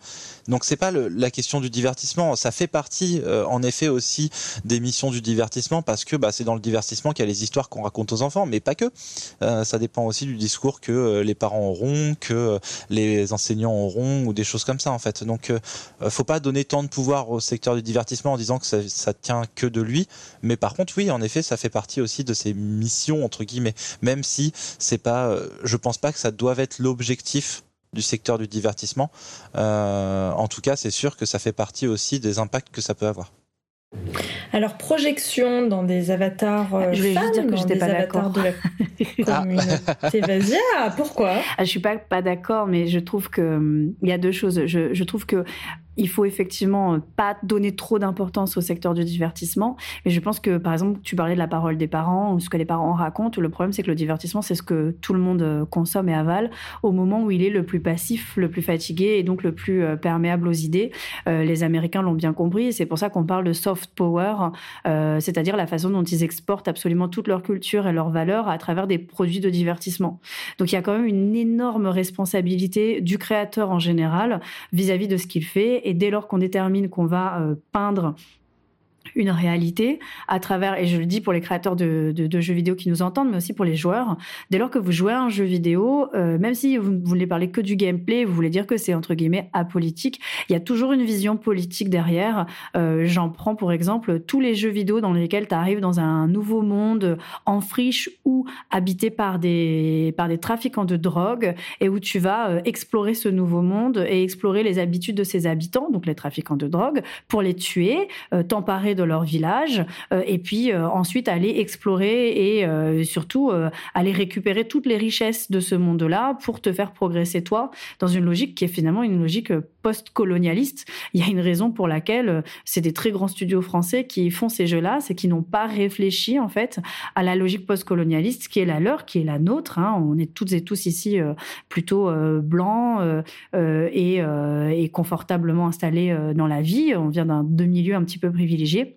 Donc c'est pas la question du divertissement, ça fait partie euh, en effet aussi des missions du divertissement parce que bah, c'est dans le divertissement qu'il y a les histoires qu'on raconte aux enfants, mais pas que. Euh, ça dépend aussi du discours que euh, les parents auront, que les enseignants auront ou des choses comme ça en fait. Donc faut pas donner tant de pouvoir au secteur du divertissement en disant que ça, ça tient que de lui, mais par contre oui, en effet, ça fait partie aussi de ses missions entre guillemets, même si c'est pas, je pense pas que ça doive être l'objectif du secteur du divertissement. Euh, en tout cas, c'est sûr que ça fait partie aussi des impacts que ça peut avoir. Alors projection dans des avatars euh, je vais juste dire que je n'étais pas d'accord de la *laughs* communauté. *laughs* Vas-y, ah, pourquoi? Ah, Je suis pas pas d'accord, mais je trouve que hum, y a deux choses. Je, je trouve que il faut effectivement euh, pas donner trop d'importance au secteur du divertissement. Mais je pense que, par exemple, tu parlais de la parole des parents ou ce que les parents racontent. Le problème, c'est que le divertissement, c'est ce que tout le monde euh, consomme et avale au moment où il est le plus passif, le plus fatigué et donc le plus euh, perméable aux idées. les Américains l'ont bien compris. C'est pour ça qu'on parle de soft power, c'est-à-dire la façon dont ils exportent absolument toute leur culture et leurs valeurs à travers des produits de divertissement. Donc il y a quand même une énorme responsabilité du créateur en général vis-à-vis -vis de ce qu'il fait et dès lors qu'on détermine qu'on va euh, peindre une réalité à travers, et je le dis pour les créateurs de, jeux vidéo qui nous entendent, mais aussi pour les joueurs, dès lors que vous jouez à un jeu vidéo, euh, même si vous ne voulez parler que du gameplay, vous voulez dire que c'est entre guillemets apolitique, il y a toujours une vision politique derrière. Euh, j'en prends pour exemple tous les jeux vidéo dans lesquels tu arrives dans un nouveau monde en friche ou habité par des, par des trafiquants de drogue et où tu vas euh, explorer ce nouveau monde et explorer les habitudes de ses habitants, donc les trafiquants de drogue, pour les tuer, t'emparer de leur village euh, et puis euh, ensuite aller explorer et euh, surtout aller récupérer toutes les richesses de ce monde-là pour te faire progresser toi dans une logique qui est finalement une logique post-colonialiste. Il y a une raison pour laquelle c'est des très grands studios français qui font ces jeux-là, c'est qu'ils n'ont pas réfléchi en fait à la logique post-colonialiste qui est la leur, qui est la nôtre. Hein. On est toutes et tous ici plutôt blancs et, et, confortablement installés dans la vie. On vient d'un de milieux un petit peu privilégiés.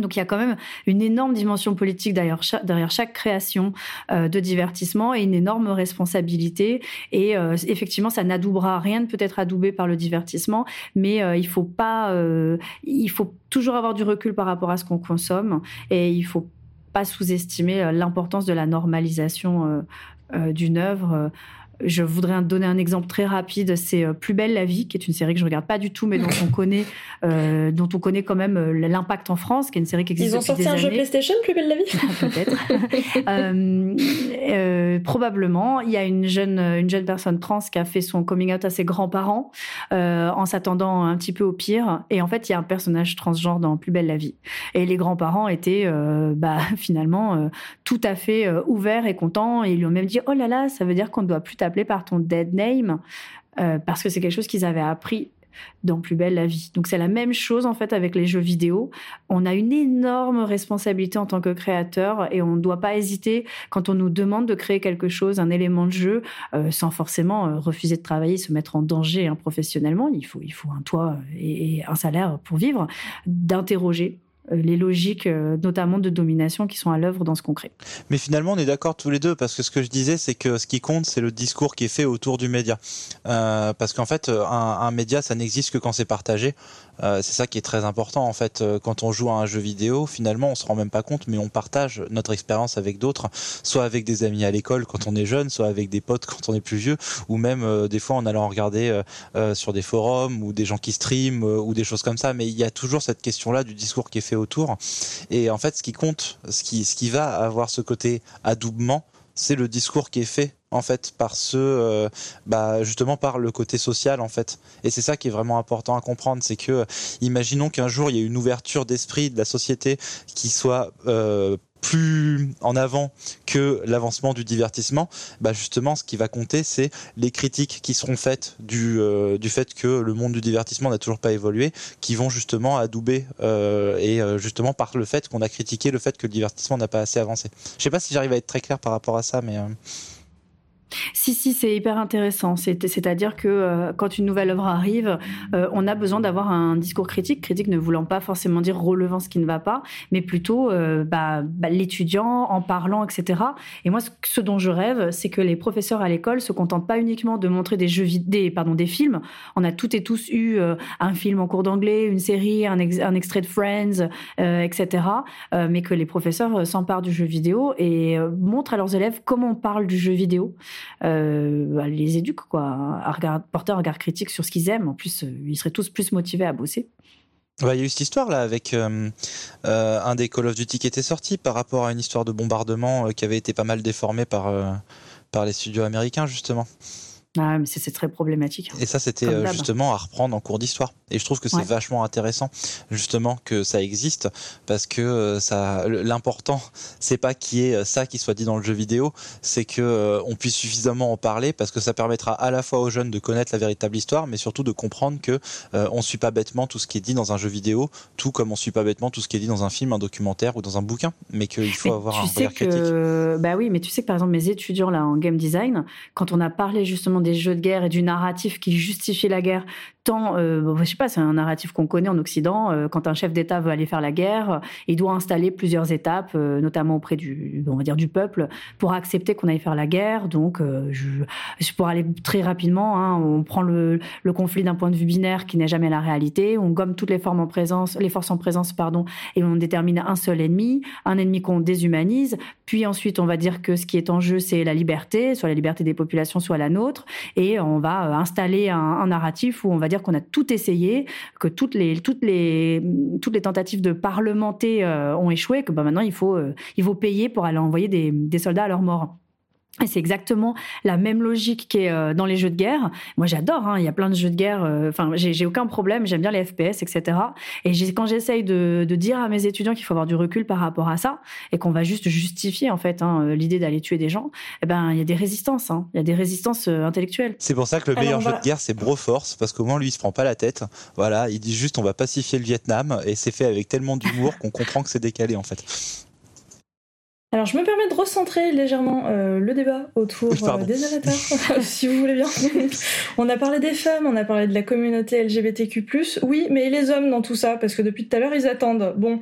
Donc il y a quand même une énorme dimension politique derrière chaque, création euh, de divertissement et une énorme responsabilité. Et euh, effectivement, ça n'adoubera rien de peut-être adoubé par le divertissement, mais euh, il faut pas, il faut toujours avoir du recul par rapport à ce qu'on consomme et il faut pas sous-estimer l'importance de la normalisation d'une œuvre. Je voudrais donner un exemple très rapide, c'est euh, Plus belle la vie, qui est une série que je regarde pas du tout, mais dont on connaît, *laughs* euh, dont on connaît quand même euh, l'impact en France, qui est une série qui existe Ils ont sorti un jeu PlayStation, Plus belle la vie *laughs* Peut-être. *laughs* euh, probablement. Il y a une jeune, une jeune personne trans qui a fait son coming out à ses grands-parents en s'attendant un petit peu au pire. Et en fait, il y a un personnage transgenre dans Plus belle la vie. Et les grands-parents étaient bah, finalement tout à fait ouverts et contents. Et ils lui ont même dit, oh là là, ça veut dire qu'on ne doit plus par ton dead name euh, parce que c'est quelque chose qu'ils avaient appris dans Plus belle la vie. Donc c'est la même chose en fait avec les jeux vidéo. On a une énorme responsabilité en tant que créateur et on ne doit pas hésiter quand on nous demande de créer quelque chose, un élément de jeu, euh, sans forcément euh, refuser de travailler, se mettre en danger hein, professionnellement. Il faut, il faut un toit et un salaire pour vivre, d'interroger les logiques, euh, notamment de domination, qui sont à l'œuvre dans ce concret. Mais finalement, on est d'accord tous les deux, parce que ce que je disais, c'est que ce qui compte, c'est le discours qui est fait autour du média. Euh, parce qu'en fait, un, un, média, ça n'existe que quand c'est partagé. Euh, c'est ça qui est très important en fait. Euh, quand on joue à un jeu vidéo, finalement, on se rend même pas compte, mais on partage notre expérience avec d'autres, soit avec des amis à l'école quand on est jeune, soit avec des potes quand on est plus vieux, ou même euh, des fois en allant regarder sur des forums ou des gens qui streament ou des choses comme ça. Mais il y a toujours cette question-là du discours qui est fait autour. Et en fait, ce qui compte, ce qui, ce qui va avoir ce côté adoubement, c'est le discours qui est fait en fait par ce euh, bah, justement par le côté social en fait. Et c'est ça qui est vraiment important à comprendre c'est que imaginons qu'un jour il y ait une ouverture d'esprit de la société qui soit euh, plus en avant que l'avancement du divertissement, bah justement, ce qui va compter, c'est les critiques qui seront faites du, euh, du fait que le monde du divertissement n'a toujours pas évolué, qui vont justement adouber euh, et euh, justement par le fait qu'on a critiqué le fait que le divertissement n'a pas assez avancé. Je sais pas si j'arrive à être très clair par rapport à ça, mais Si, si, c'est hyper intéressant. C'est-à-dire que euh, quand une nouvelle œuvre arrive, euh, on a besoin d'avoir un discours critique. Critique ne voulant pas forcément dire relevant ce qui ne va pas, mais plutôt euh, bah, bah, l'étudiant en parlant, etc. Et moi, ce, dont je rêve, c'est que les professeurs à l'école se contentent pas uniquement de montrer des jeux des, pardon, des films. On a toutes et tous eu un film en cours d'anglais, une série, un, un, extrait de Friends, etc. mais que les professeurs s'emparent du jeu vidéo et montrent à leurs élèves comment on parle du jeu vidéo euh, bah, les éduque, quoi, à porter un regard critique sur ce qu'ils aiment. En plus, euh, ils seraient tous plus motivés à bosser. Il y a eu cette histoire là avec euh, un des Call of Duty qui était sorti par rapport à une histoire de bombardement qui avait été pas mal déformée par, par les studios américains justement. Ah, mais c'est très problématique. Et ça, c'était euh, justement à reprendre en cours d'histoire. Et je trouve que c'est vachement intéressant, justement, que ça existe, parce que euh, ça, l'important, c'est pas qu'il y ait euh, ça qui soit dit dans le jeu vidéo, c'est que on puisse suffisamment en parler, parce que ça permettra à la fois aux jeunes de connaître la véritable histoire, mais surtout de comprendre que on suit pas bêtement tout ce qui est dit dans un jeu vidéo, tout comme on suit pas bêtement tout ce qui est dit dans un film, un documentaire ou dans un bouquin, mais qu'il faut avoir un regard critique. Bah oui, mais tu sais que par exemple mes étudiants là en game design, quand on a parlé justement des jeux de guerre et du narratif qui justifie la guerre, tant, euh, sais pas, c'est un narratif qu'on connaît en Occident. Euh, quand un chef d'État veut aller faire la guerre, il doit installer plusieurs étapes, euh, notamment auprès du, on va dire, du peuple, pour accepter qu'on aille faire la guerre. Donc, je, pour aller très rapidement, hein, on prend le, conflit d'un point de vue binaire qui n'est jamais la réalité. On gomme toutes les formes en présence, les forces en présence, pardon, et on détermine un seul ennemi, un ennemi qu'on déshumanise. Puis ensuite, on va dire que ce qui est en jeu, c'est la liberté, soit la liberté des populations, soit la nôtre et on va euh, installer un, narratif où on va dire qu'on a tout essayé, que toutes les toutes les toutes les tentatives de parlementer euh, ont échoué, que bah, maintenant il faut euh, il faut payer pour aller envoyer des, des soldats à leur mort. Et c'est exactement la même logique qui est euh, dans les jeux de guerre. Moi, j'adore. Hein, il y a plein de jeux de guerre. Euh, enfin, j'ai aucun problème. J'aime bien les FPS, etc. Et quand j'essaye de, de, dire à mes étudiants qu'il faut avoir du recul par rapport à ça et qu'on va juste justifier en fait hein, l'idée d'aller tuer des gens, eh ben il y a des résistances. Hein. Il y a des résistances euh, intellectuelles. C'est pour ça que le meilleur jeu de guerre, c'est Broforce, parce qu'au moins lui, il se prend pas la tête. Voilà, il dit juste on va pacifier le Vietnam et c'est fait avec tellement d'humour *laughs* qu'on comprend que c'est décalé en fait. Alors, je me permets de recentrer légèrement euh, le débat autour euh, des avatars, *laughs* *laughs* si vous voulez bien. *laughs* on a parlé des femmes, on a parlé de la communauté LGBTQ+. Oui, mais les hommes dans tout ça Parce que depuis tout à l'heure, ils attendent. Bon,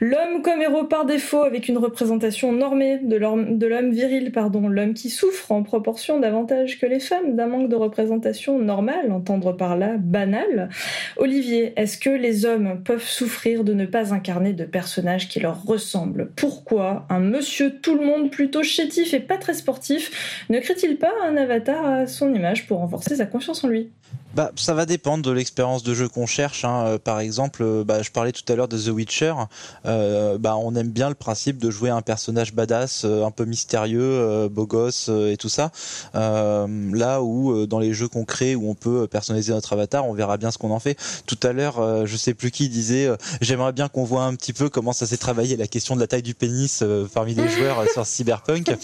l'homme comme héros par défaut, avec une représentation normée de l'homme viril, pardon, l'homme qui souffre en proportion davantage que les femmes d'un manque de représentation normale, entendre par là banal. Olivier, est-ce que les hommes peuvent souffrir de ne pas incarner de personnages qui leur ressemblent? Pourquoi un monsieur monsieur tout le monde plutôt chétif et pas très sportif ne crée-t-il pas un avatar à son image pour renforcer sa confiance en lui? Bah, ça va dépendre de l'expérience de jeu qu'on cherche. Hein. Euh, par exemple, euh, bah, je parlais tout à l'heure de The Witcher. Euh, bah, on aime bien le principe de jouer un personnage badass, un peu mystérieux, beau gosse et tout ça. là où dans les jeux qu'on crée, où on peut personnaliser notre avatar, on verra bien ce qu'on en fait. Tout à l'heure, je sais plus qui disait, j'aimerais bien qu'on voit un petit peu comment ça s'est travaillé la question de la taille du pénis parmi les joueurs sur Cyberpunk. *laughs*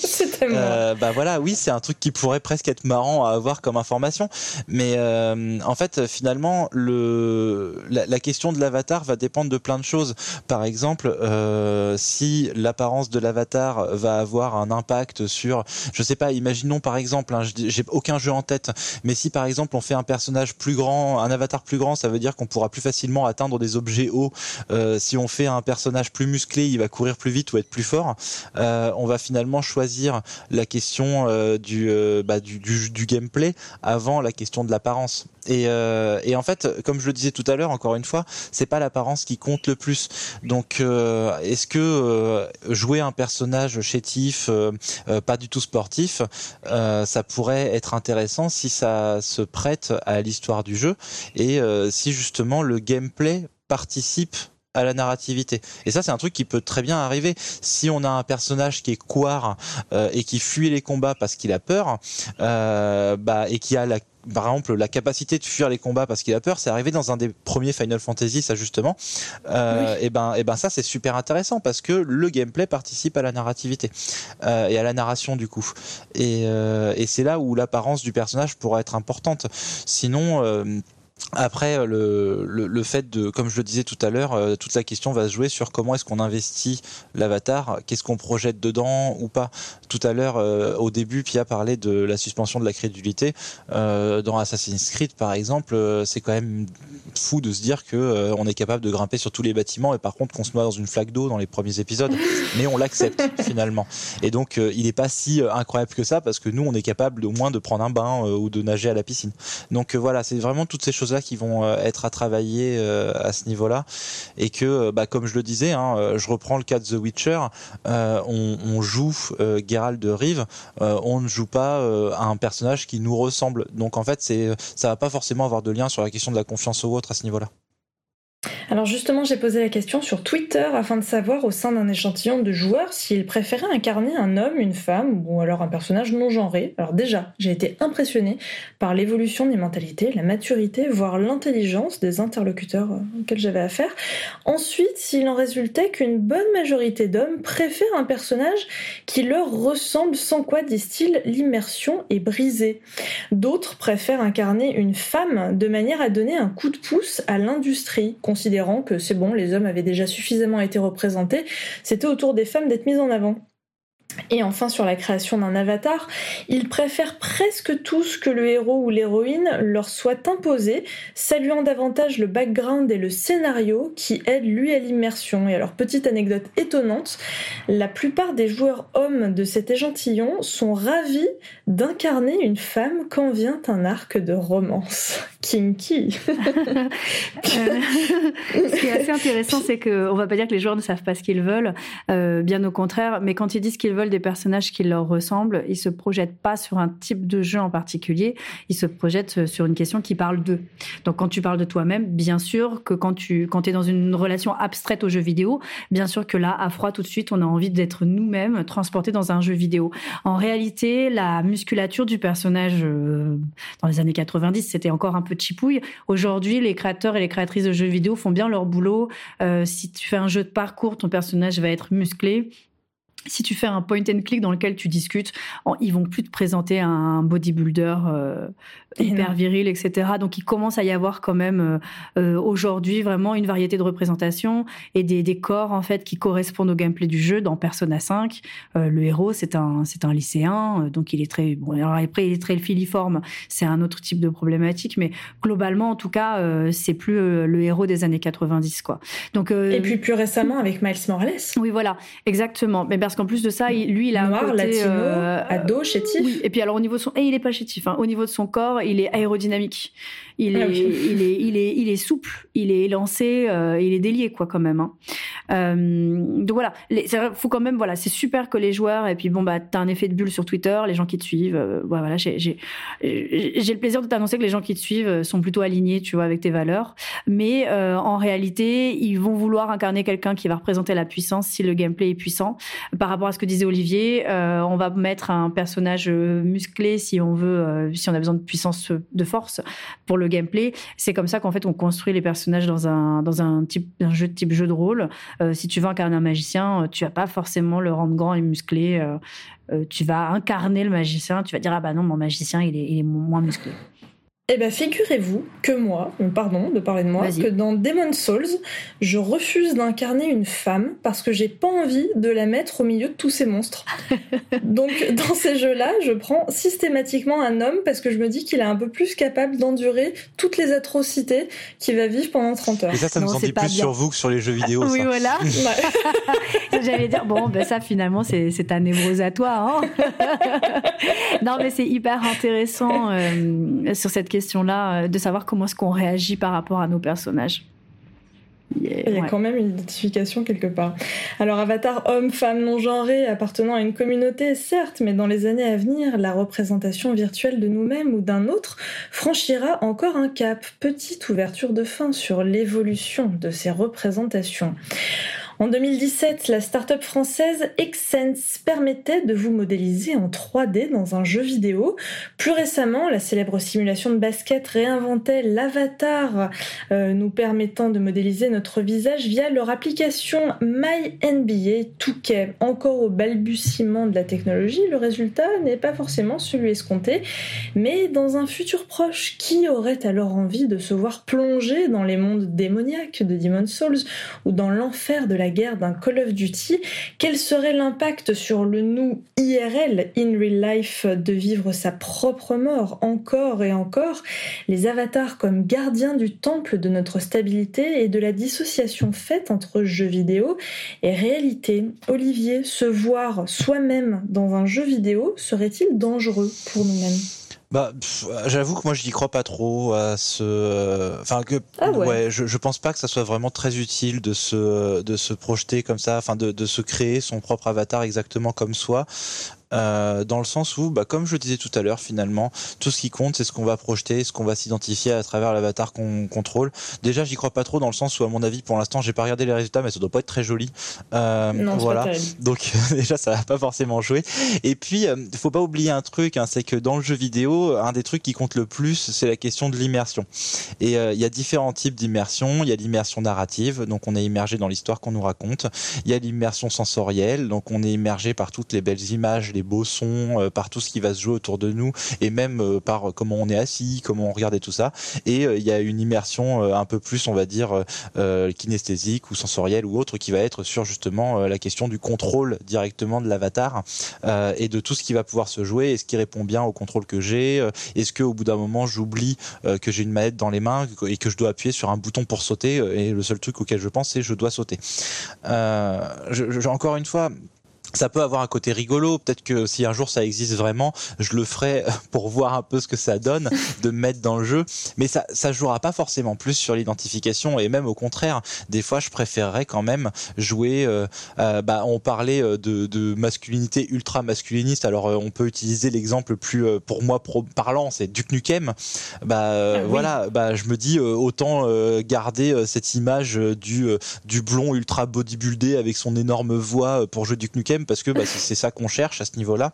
bah voilà, oui, c'est un truc qui pourrait presque être marrant à avoir comme information, mais euh, en fait, finalement, le, la, question de l'avatar va dépendre de plein de choses. Par exemple, euh, si l'apparence de l'avatar va avoir un impact sur, je sais pas, imaginons par exemple, hein, j'ai aucun jeu en tête, mais si par exemple on fait un personnage plus grand, un avatar plus grand, ça veut dire qu'on pourra plus facilement atteindre des objets hauts. Euh, si on fait un personnage plus musclé, il va courir plus vite ou être plus fort. on va finalement choisir la question bah, du, du gameplay avant la question de l'apparence. Et, euh, et, en fait, comme je le disais tout à l'heure, encore une fois, c'est pas l'apparence qui compte le plus. Donc, euh, est-ce que euh, jouer un personnage chétif, pas du tout sportif, ça pourrait être intéressant si ça se prête à l'histoire du jeu et si justement le gameplay participe à la narrativité. Et ça, c'est un truc qui peut très bien arriver. Si on a un personnage qui est couard et qui fuit les combats parce qu'il a peur, euh, bah, et qui a la par exemple la capacité de fuir les combats parce qu'il a peur, c'est arrivé dans un des premiers Final Fantasy, ça justement. Euh, Et ben, et ben ça c'est super intéressant parce que le gameplay participe à la narrativité euh, et à la narration du coup. Et, euh, et c'est là où l'apparence du personnage pourra être importante. Sinon. Après, euh, le, le, le, fait de, comme je le disais tout à l'heure, euh, toute la question va se jouer sur comment est-ce qu'on investit l'avatar, qu'est-ce qu'on projette dedans ou pas. Tout à l'heure, euh, au début, Pia parlait de la suspension de la crédulité. dans Assassin's Creed, par exemple, c'est quand même fou de se dire que on est capable de grimper sur tous les bâtiments et par contre qu'on se noie dans une flaque d'eau dans les premiers épisodes, *laughs* mais on l'accepte finalement. Et donc, il n'est pas si incroyable que ça parce que nous, on est capable au moins de prendre un bain ou de nager à la piscine. Donc voilà, c'est vraiment toutes ces choses-là qui vont euh, être à travailler euh, à ce niveau-là et que, euh, bah, comme je le disais, hein, je reprends le cas de The Witcher, on, on, joue Geralt de Rive, on ne joue pas à un personnage qui nous ressemble. Donc en fait, c'est ça va pas forcément avoir de lien sur la question de la confiance ou autre à ce niveau-là. Alors justement, j'ai posé la question sur Twitter afin de savoir au sein d'un échantillon de joueurs s'ils préféraient incarner un homme, une femme ou alors un personnage non genré. Alors déjà, j'ai été impressionnée par l'évolution des mentalités, la maturité, voire l'intelligence des interlocuteurs euh, auxquels j'avais affaire. Ensuite, s'il en résultait qu'une bonne majorité d'hommes préfèrent un personnage qui leur ressemble, sans quoi, disent-ils, l'immersion est brisée. D'autres préfèrent incarner une femme de manière à donner un coup de pouce à l'industrie, considérant que c'est bon, les hommes avaient déjà suffisamment été représentés, c'était au tour des femmes d'être mises en avant. Et enfin, sur la création d'un avatar, ils préfèrent presque tous que le héros ou l'héroïne leur soit imposé, saluant davantage le background et le scénario qui aident lui à l'immersion. Et alors, petite anecdote étonnante, la plupart des joueurs hommes de cet échantillon sont ravis d'incarner une femme quand vient un arc de romance. *laughs* Kinky. *laughs* *laughs* Euh, ce qui est assez intéressant, c'est qu'on va pas dire que les joueurs ne savent pas ce qu'ils veulent, euh, bien au contraire, mais quand ils disent qu'ils veulent des personnages qui leur ressemblent. Ils se projettent pas sur un type de jeu en particulier. Ils se projettent sur une question qui parle d'eux. Donc quand tu parles de toi-même, bien sûr que quand tu quand es dans une relation abstraite au jeu vidéo, bien sûr que là, à froid tout de suite, on a envie d'être nous-mêmes transportés dans un jeu vidéo. En réalité, la musculature du personnage euh, dans les années 90, c'était encore un peu chipouille. Aujourd'hui, les créateurs et les créatrices de jeux vidéo font bien leur boulot. Euh, si tu fais un jeu de parcours, ton personnage va être musclé si tu fais un point and click dans lequel tu discutes, ils vont plus te présenter un bodybuilder euh, hyper viril, etc. Donc il commence à y avoir quand même euh, euh, aujourd'hui vraiment une variété de représentations et des, des, corps en fait qui correspondent au gameplay du jeu. Dans Persona 5, le héros c'est un c'est un lycéen, donc il est très bon. Alors après il est très filiforme, c'est un autre type de problématique, mais globalement en tout cas c'est plus le héros des années 90 quoi. Donc et puis plus récemment avec Miles Morales. Oui voilà exactement. Mais parce qu'en plus de ça, lui, il a Noir, un côté, latino, euh, ado, chétif. Oui, et puis alors au niveau de son, et il est pas chétif. Hein. Au niveau de son corps, il est aérodynamique. Il, ah est, il, est, il, est, il est souple, il est lancé, euh, il est délié quoi quand même. Hein. Euh, donc voilà, il faut quand même voilà, c'est super que les joueurs et puis bon bah t'as un effet de bulle sur Twitter, les gens qui te suivent, euh, voilà, j'ai j'ai le plaisir de t'annoncer que les gens qui te suivent sont plutôt alignés, tu vois, avec tes valeurs. Mais en réalité, ils vont vouloir incarner quelqu'un qui va représenter la puissance si le gameplay est puissant. Par rapport à ce que disait Olivier, on va mettre un personnage musclé si on veut, si on a besoin de puissance de force pour le gameplay. C'est comme ça qu'en fait on construit les personnages dans un dans un type un jeu de type jeu de rôle. Euh, si tu veux incarner un magicien, euh, tu vas pas forcément le rendre grand et musclé. Euh, tu vas incarner le magicien. Tu vas dire ah bah non mon magicien il est, il est moins musclé. Eh bien, figurez-vous que moi, pardon de parler de moi, que dans Demon's Souls, je refuse d'incarner une femme parce que j'ai pas envie de la mettre au milieu de tous ces monstres. *laughs* Donc, dans ces jeux-là, je prends systématiquement un homme parce que je me dis qu'il est un peu plus capable d'endurer toutes les atrocités qu'il va vivre pendant 30 heures. Et ça, ça nous en dit plus sur vous que sur les jeux vidéo. *laughs* oui, voilà. *laughs* J'allais dire, bon, ben ça, finalement, c'est ta névrose à toi. Hein non, mais c'est hyper intéressant euh, sur cette question-là, euh, de savoir comment est-ce qu'on réagit par rapport à nos personnages. Il y a quand même une identification quelque part. Alors avatar homme, femme, non genré, appartenant à une communauté, certes, mais dans les années à venir, la représentation virtuelle de nous-mêmes ou d'un autre franchira encore un cap. Petite ouverture de fin sur l'évolution de ces représentations. En 2017, la start-up française Exsense permettait de vous modéliser en 3D dans un jeu vidéo. Plus récemment, la célèbre simulation de basket réinventait l'avatar euh, nous permettant de modéliser notre visage via leur application MyNBA 2K. Encore au balbutiement de la technologie, le résultat n'est pas forcément celui escompté, mais dans un futur proche, qui aurait alors envie de se voir plonger dans les mondes démoniaques de Demon's Souls ou dans l'enfer de la guerre d'un Call of Duty. Quel serait l'impact sur le nous IRL, in real life, de vivre sa propre mort encore et encore? Les avatars comme gardiens du temple de notre stabilité et de la dissociation faite entre jeux vidéo et réalité. Olivier, se voir soi-même dans un jeu vidéo serait-il dangereux pour nous-mêmes? Bah, j'avoue que moi je n'y crois pas trop à ce. Enfin que ah ouais. je, je pense pas que ça soit vraiment très utile de se de se projeter comme ça, enfin de, de se créer son propre avatar exactement comme soi. Euh, dans le sens où, bah, comme je le disais tout à l'heure, finalement, tout ce qui compte, c'est ce qu'on va projeter, ce qu'on va s'identifier à travers l'avatar qu'on contrôle. Déjà, j'y crois pas trop dans le sens où, à mon avis, pour l'instant, j'ai pas regardé les résultats, mais ça doit pas être très joli. Euh, non, voilà. *laughs* Donc *laughs* déjà, ça va pas forcément jouer. Et puis, euh, faut pas oublier un truc, hein, c'est que dans le jeu vidéo, un des trucs qui compte le plus, c'est la question de l'immersion. Et euh, il y a différents types d'immersion. Il y a l'immersion narrative, donc on est immergé dans l'histoire qu'on nous raconte. Il y a l'immersion sensorielle, donc on est immergé par toutes les belles images, les beaux sons, euh, par tout ce qui va se jouer autour de nous, et même euh, par comment on est assis, comment on regarde et tout ça. Et il y a une immersion un peu plus, on va dire, kinesthésique ou sensorielle ou autre, qui va être sur justement la question du contrôle directement de l'avatar et de tout ce qui va pouvoir se jouer. Est-ce qui répond bien au contrôle que j'ai Est-ce que au bout d'un moment j'oublie que j'ai une manette dans les mains et que je dois appuyer sur un bouton pour sauter et le seul truc auquel je pense c'est je dois sauter. Euh, encore une fois, ça peut avoir un côté rigolo. Peut-être que si un jour ça existe vraiment, je le ferai *laughs* pour voir un peu ce que ça donne, de mettre dans le jeu. Mais ça, ça jouera pas forcément plus sur l'identification et même au contraire, des fois, je préférerais quand même jouer. Euh, euh, bah, on parlait euh, de, de masculinité ultra masculiniste. Alors, euh, on peut utiliser l'exemple plus, pour moi, pro parlant, c'est Duke Nukem. Bah ah, oui. voilà, bah je me dis autant garder cette image du du blond ultra bodybuildé avec son énorme voix pour jouer Duke Nukem parce que bah, c'est ça qu'on cherche à ce niveau-là.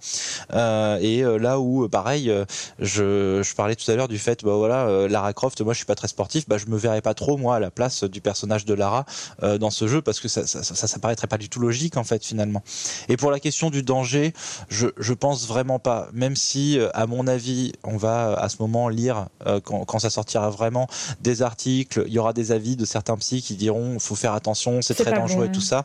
Euh, et euh, là où, pareil, euh, je, je parlais tout à l'heure du fait, bah voilà, Lara Croft, moi je suis pas très sportif, bah je me verrais pas trop moi à la place du personnage de Lara euh, dans ce jeu parce que ça ça, ça, ça paraîtrait pas du tout logique en fait finalement. Et pour la question du danger, je, je pense vraiment pas. Même si, à mon avis, on va à ce moment lire euh, quand, quand ça sortira vraiment des articles, il y aura des avis de certains psys qui diront faut faire attention, c'est très dangereux et tout ça.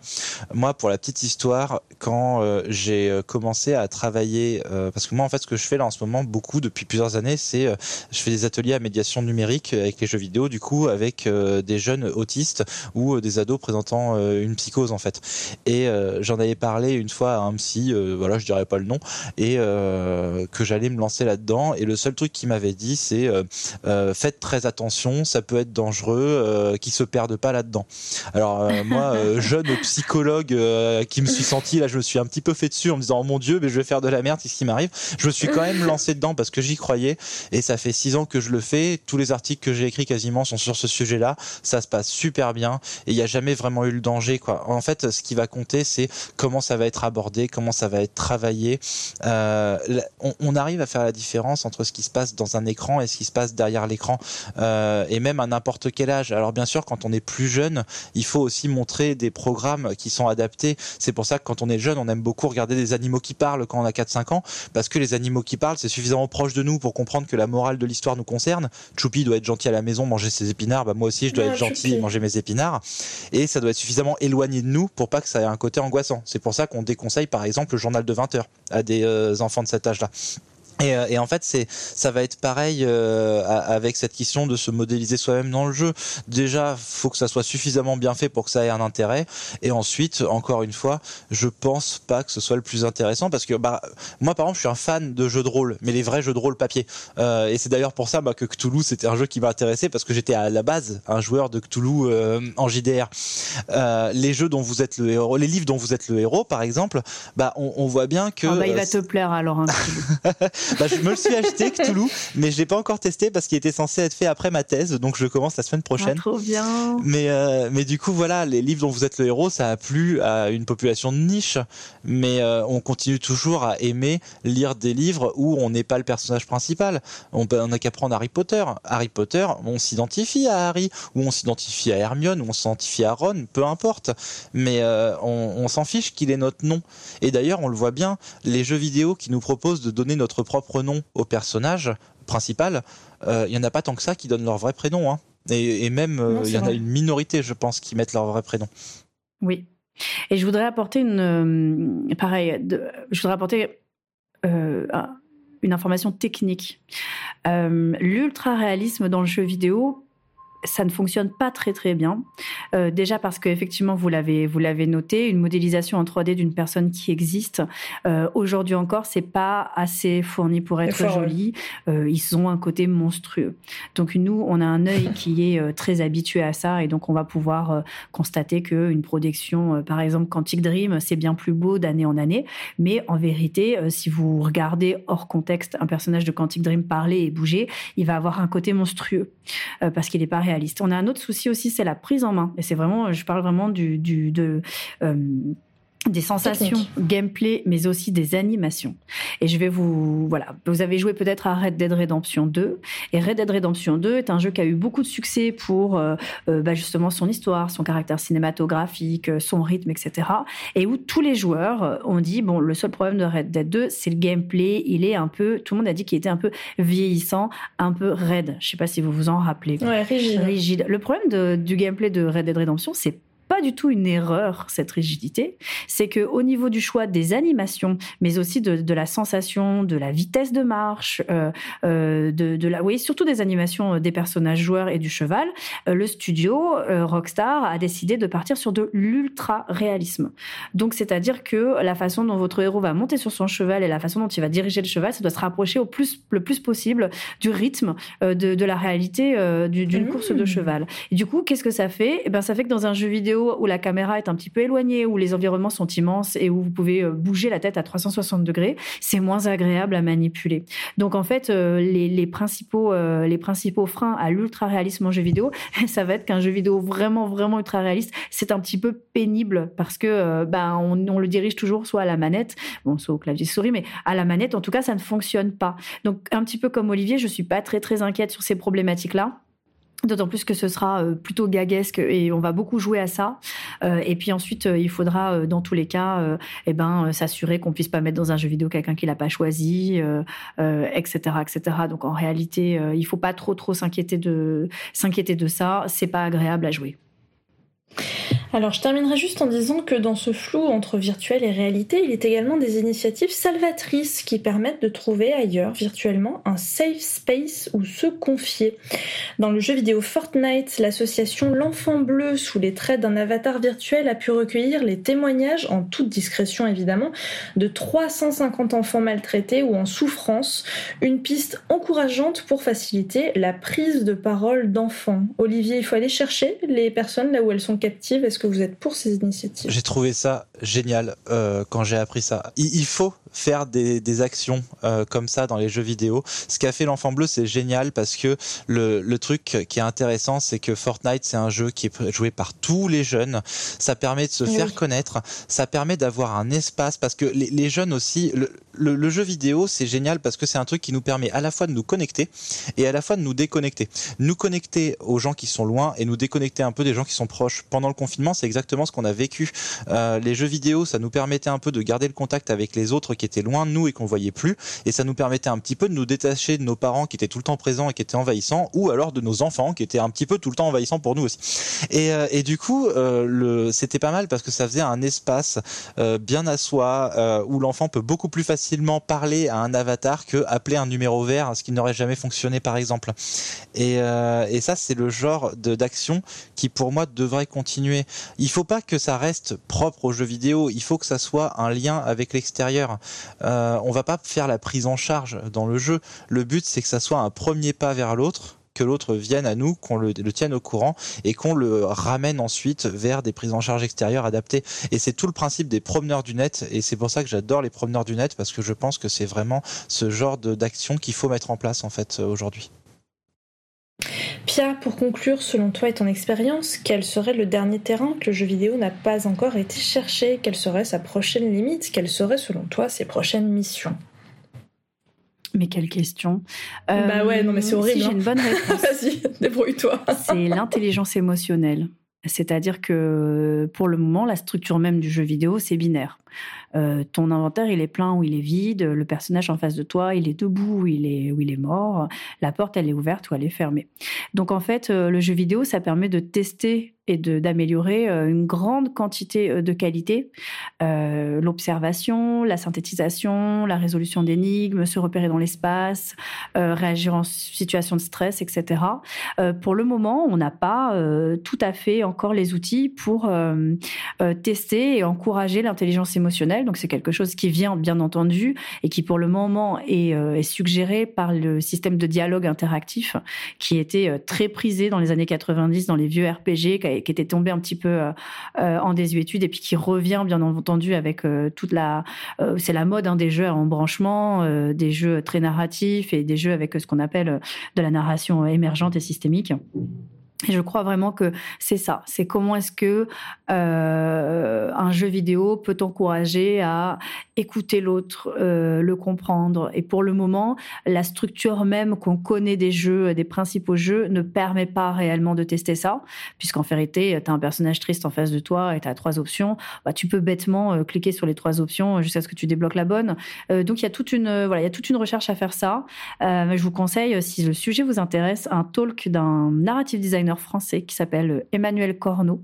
Moi, pour la petite histoire, quand euh, j'ai euh, commencé à travailler, euh, parce que moi en fait ce que je fais là en ce moment beaucoup depuis plusieurs années, c'est euh, je fais des ateliers à médiation numérique avec les jeux vidéo, du coup avec des jeunes autistes ou des ados présentant une psychose en fait. Et j'en avais parlé une fois à un psy, voilà je dirais pas le nom, et que j'allais me lancer là-dedans. Et le seul truc qu'il m'avait dit c'est faites très attention, ça peut être dangereux, qui se perdent pas là-dedans. Alors moi jeune psychologue qui me suis senti là je me suis un petit peu fait dessus en me disant oh mon dieu mais je vais faire de la merde c'est ce qui m'arrive. Je me suis quand même lancé dedans parce que j'y croyais et ça fait six ans que je le fais. Tous les articles que j'ai écrits quasiment sont sur ce sujet là ça se passe super bien et il n'y a jamais vraiment eu le danger en fait ce qui va compter c'est comment ça va être abordé comment ça va être travaillé. Euh, on, on, arrive à faire la différence entre ce qui se passe dans un écran et ce qui se passe derrière l'écran euh, et même à n'importe quel âge. Alors bien sûr quand on est plus jeune il faut aussi montrer des programmes qui sont adaptés. C'est pour ça que quand on est jeune, on aime beaucoup regarder des animaux qui parlent quand on a 4-5 ans, parce que les animaux qui parlent, c'est suffisamment proche de nous pour comprendre que la morale de l'histoire nous concerne. Choupi doit être gentil à la maison, manger ses épinards, bah moi aussi je dois être gentil, Choupi. manger mes épinards. Et ça doit être suffisamment éloigné de nous pour pas que ça ait un côté angoissant. C'est pour ça qu'on déconseille par exemple le journal de 20 heures à des euh, enfants de cet âge-là. Et, euh, et, en fait, c'est, ça va être pareil euh, avec cette question de se modéliser soi-même dans le jeu. Déjà, faut que ça soit suffisamment bien fait pour que ça ait un intérêt. Et ensuite, encore une fois, je pense pas que ce soit le plus intéressant parce que, bah, moi, par exemple, je suis un fan de jeux de rôle, mais les vrais jeux de rôle papier. Euh, et c'est d'ailleurs pour ça bah, que Cthulhu, c'était un jeu qui m'intéressait parce que j'étais à la base un joueur de Cthulhu euh, en JDR. Euh, les jeux dont vous êtes le héros, les livres dont vous êtes le héros, par exemple, bah, on, on voit bien que. Ah bah, il va te plaire alors. Hein, *laughs* bah, je me le suis acheté Cthulhu, mais je l'ai pas encore testé parce qu'il était censé être fait après ma thèse, donc je commence la semaine prochaine. Ah, trop bien. Mais euh, mais du coup voilà, les livres dont vous êtes le héros, ça a plu à une population de niche, mais euh, on continue toujours à aimer lire des livres où on n'est pas le personnage principal. On, on a qu'à prendre Harry Potter. Harry Potter, on s'identifie à Harry, ou on s'identifie à Hermione, ou on s'identifie à Ron, peu importe. Mais euh, on, on s'en fiche qu'il ait notre nom. Et d'ailleurs, on le voit bien, les jeux vidéo qui nous proposent de donner notre propre nom au personnage principal, euh, il y en a pas tant que ça qui donnent leur vrai prénom. Hein. Et, même, euh, il y en a une minorité, je pense, qui mettent leur vrai prénom. Oui. Et je voudrais apporter une, pareil, je voudrais apporter une information technique. L'ultra réalisme dans le jeu vidéo ça ne fonctionne pas très très bien. Euh, déjà parce que effectivement vous l'avez vous l'avez noté, une modélisation en 3D d'une personne qui existe euh, aujourd'hui encore, c'est pas assez fourni pour être joli. Euh, ils ont un côté monstrueux. Donc nous, on a un œil qui est très habitué à ça et donc on va pouvoir constater que une production, par exemple Quantic Dream, c'est bien plus beau d'année en année. Mais en vérité, si vous regardez hors contexte un personnage de Quantic Dream parler et bouger, il va avoir un côté monstrueux parce qu'il n'est pas on a un autre souci aussi, c'est la prise en main. Et c'est vraiment, je parle vraiment du, du de, euh, des sensations, gameplay, mais aussi des animations. Et je vais vous, voilà, vous avez joué peut-être à Red Dead Redemption 2, et Red Dead Redemption 2 est un jeu qui a eu beaucoup de succès pour euh, euh, bah justement son histoire, son caractère cinématographique, euh, son rythme, etc. Et où tous les joueurs ont dit bon, le seul problème de Red Dead 2, c'est le gameplay. Il est un peu, tout le monde a dit qu'il était un peu vieillissant, un peu raide. Je sais pas si vous vous en rappelez. Ouais, rigide. Rigide. Le problème de, du gameplay de Red Dead Redemption, c'est pas du tout une erreur, cette rigidité. C'est que au niveau du choix des animations, mais aussi de, la sensation, de la vitesse de marche, euh, euh, de, la, oui, surtout des animations euh, des personnages joueurs et du cheval, le studio Rockstar a décidé de partir sur de l'ultra réalisme. Donc, c'est-à-dire que la façon dont votre héros va monter sur son cheval et la façon dont il va diriger le cheval, ça doit se rapprocher au plus, le plus possible du rythme de, la réalité d'une mmh. course de cheval. Et du coup, qu'est-ce que ça fait? Eh ben, ça fait que dans un jeu vidéo où la caméra est un petit peu éloignée, où les environnements sont immenses et où vous pouvez euh, bouger la tête à 360 degrés, c'est moins agréable à manipuler. Donc en fait, euh, les, principaux, euh, les principaux freins à l'ultra réalisme en jeu vidéo, *laughs* ça va être qu'un jeu vidéo vraiment vraiment ultra réaliste, c'est un petit peu pénible parce que ben on, le dirige toujours soit à la manette, bon soit au clavier souris, mais à la manette en tout cas ça ne fonctionne pas. Donc un petit peu comme Olivier, je suis pas très très inquiète sur ces problématiques là. D'autant plus que ce sera euh, plutôt gaguesque et on va beaucoup jouer à ça. Euh, et puis ensuite, euh, il faudra, dans tous les cas, eh ben, s'assurer qu'on puisse pas mettre dans un jeu vidéo quelqu'un qui l'a pas choisi, etc., etc. Donc en réalité, il faut pas trop trop s'inquiéter de s'inquiéter de ça. C'est pas agréable à jouer. Alors je terminerai juste en disant que dans ce flou entre virtuel et réalité, il est également des initiatives salvatrices qui permettent de trouver ailleurs virtuellement un safe space où se confier. Dans le jeu vidéo Fortnite, l'association L'Enfant Bleu sous les traits d'un avatar virtuel a pu recueillir les témoignages, en toute discrétion évidemment, de 350 enfants maltraités ou en souffrance, une piste encourageante pour faciliter la prise de parole d'enfants. Olivier, il faut aller chercher les personnes là où elles sont captives que vous êtes pour ces initiatives? J'ai trouvé ça génial euh, quand j'ai appris ça. Il, faut faire des, des actions euh, comme ça dans les jeux vidéo. Ce qu'a fait l'enfant bleu, c'est génial parce que le, le truc qui est intéressant, c'est que Fortnite, c'est un jeu qui est joué par tous les jeunes. Ça permet de se faire connaître. Ça permet d'avoir un espace parce que les, les jeunes aussi, le, le, le jeu vidéo, c'est génial parce que c'est un truc qui nous permet à la fois de nous connecter et à la fois de nous déconnecter. Nous connecter aux gens qui sont loin et nous déconnecter un peu des gens qui sont proches. Pendant le confinement, c'est exactement ce qu'on a vécu. Euh, les jeux vidéo, ça nous permettait un peu de garder le contact avec les autres qui étaient loin de nous et qu'on voyait plus, et ça nous permettait un petit peu de nous détacher de nos parents qui étaient tout le temps présents et qui étaient envahissants, ou alors de nos enfants qui étaient un petit peu tout le temps envahissants pour nous aussi. Et, euh, et du coup, euh, le, c'était pas mal parce que ça faisait un espace euh, bien à soi où l'enfant peut beaucoup plus facilement parler à un avatar que appeler un numéro vert, ce qui n'aurait jamais fonctionné par exemple. Et, euh, et ça, c'est le genre d'action qui pour moi devrait continuer il faut pas que ça reste propre aux jeux vidéo. Il faut que ça soit un lien avec l'extérieur. Euh, on va pas faire la prise en charge dans le jeu. Le but c'est que ça soit un premier pas vers l'autre que l'autre vienne à nous, qu'on le, tienne au courant et qu'on le ramène ensuite vers des prises en charge extérieures adaptées. Et c'est tout le principe des promeneurs du net et c'est pour ça que j'adore les promeneurs du net parce que je pense que c'est vraiment ce genre d'action qu'il faut mettre en place en fait aujourd'hui. Pia, pour conclure, selon toi et ton expérience, quel serait le dernier terrain que le jeu vidéo n'a pas encore été cherché? Quelle serait sa prochaine limite? Quelles seraient, selon toi, ses prochaines missions? Mais quelle question Bah ouais, non mais c'est horrible. Si j'ai une bonne *laughs* réponse. Vas-y, débrouille-toi. c'est l'intelligence émotionnelle. C'est-à-dire que pour le moment, la structure même du jeu vidéo, c'est binaire. Euh, ton inventaire, il est plein ou il est vide. Le personnage en face de toi, il est debout ou il est, il est mort. La porte, elle est ouverte ou elle est fermée. Donc en fait, euh, le jeu vidéo, ça permet de tester et d'améliorer euh, une grande quantité de qualités. L'observation, la synthétisation, la résolution d'énigmes, se repérer dans l'espace, réagir en situation de stress, etc. pour le moment, on n'a pas tout à fait encore les outils pour tester et encourager l'intelligence émotionnelle donc c'est quelque chose qui vient bien entendu et qui pour le moment est, euh, suggéré par le système de dialogue interactif qui était euh, très prisé dans les années 90 dans les vieux RPG, qui, était tombé un petit peu euh, en désuétude et puis qui revient bien entendu avec toute la... c'est la mode hein, des jeux en branchement, des jeux très narratifs et des jeux avec ce qu'on appelle de la narration émergente et systémique. Et je crois vraiment que c'est ça. C'est comment est-ce que euh, un jeu vidéo peut encourager à écouter l'autre, euh, le comprendre. Et pour le moment, la structure même qu'on connaît des jeux, des principaux jeux, ne permet pas réellement de tester ça, puisqu'en vérité, tu as un personnage triste en face de toi et tu as trois options. Bah, tu peux bêtement euh, cliquer sur les trois options jusqu'à ce que tu débloques la bonne. Donc il y a toute une voilà, il y a toute une recherche à faire ça. Je vous conseille, si le sujet vous intéresse, un talk d'un narrative designer français qui s'appelle Emmanuel Corneau.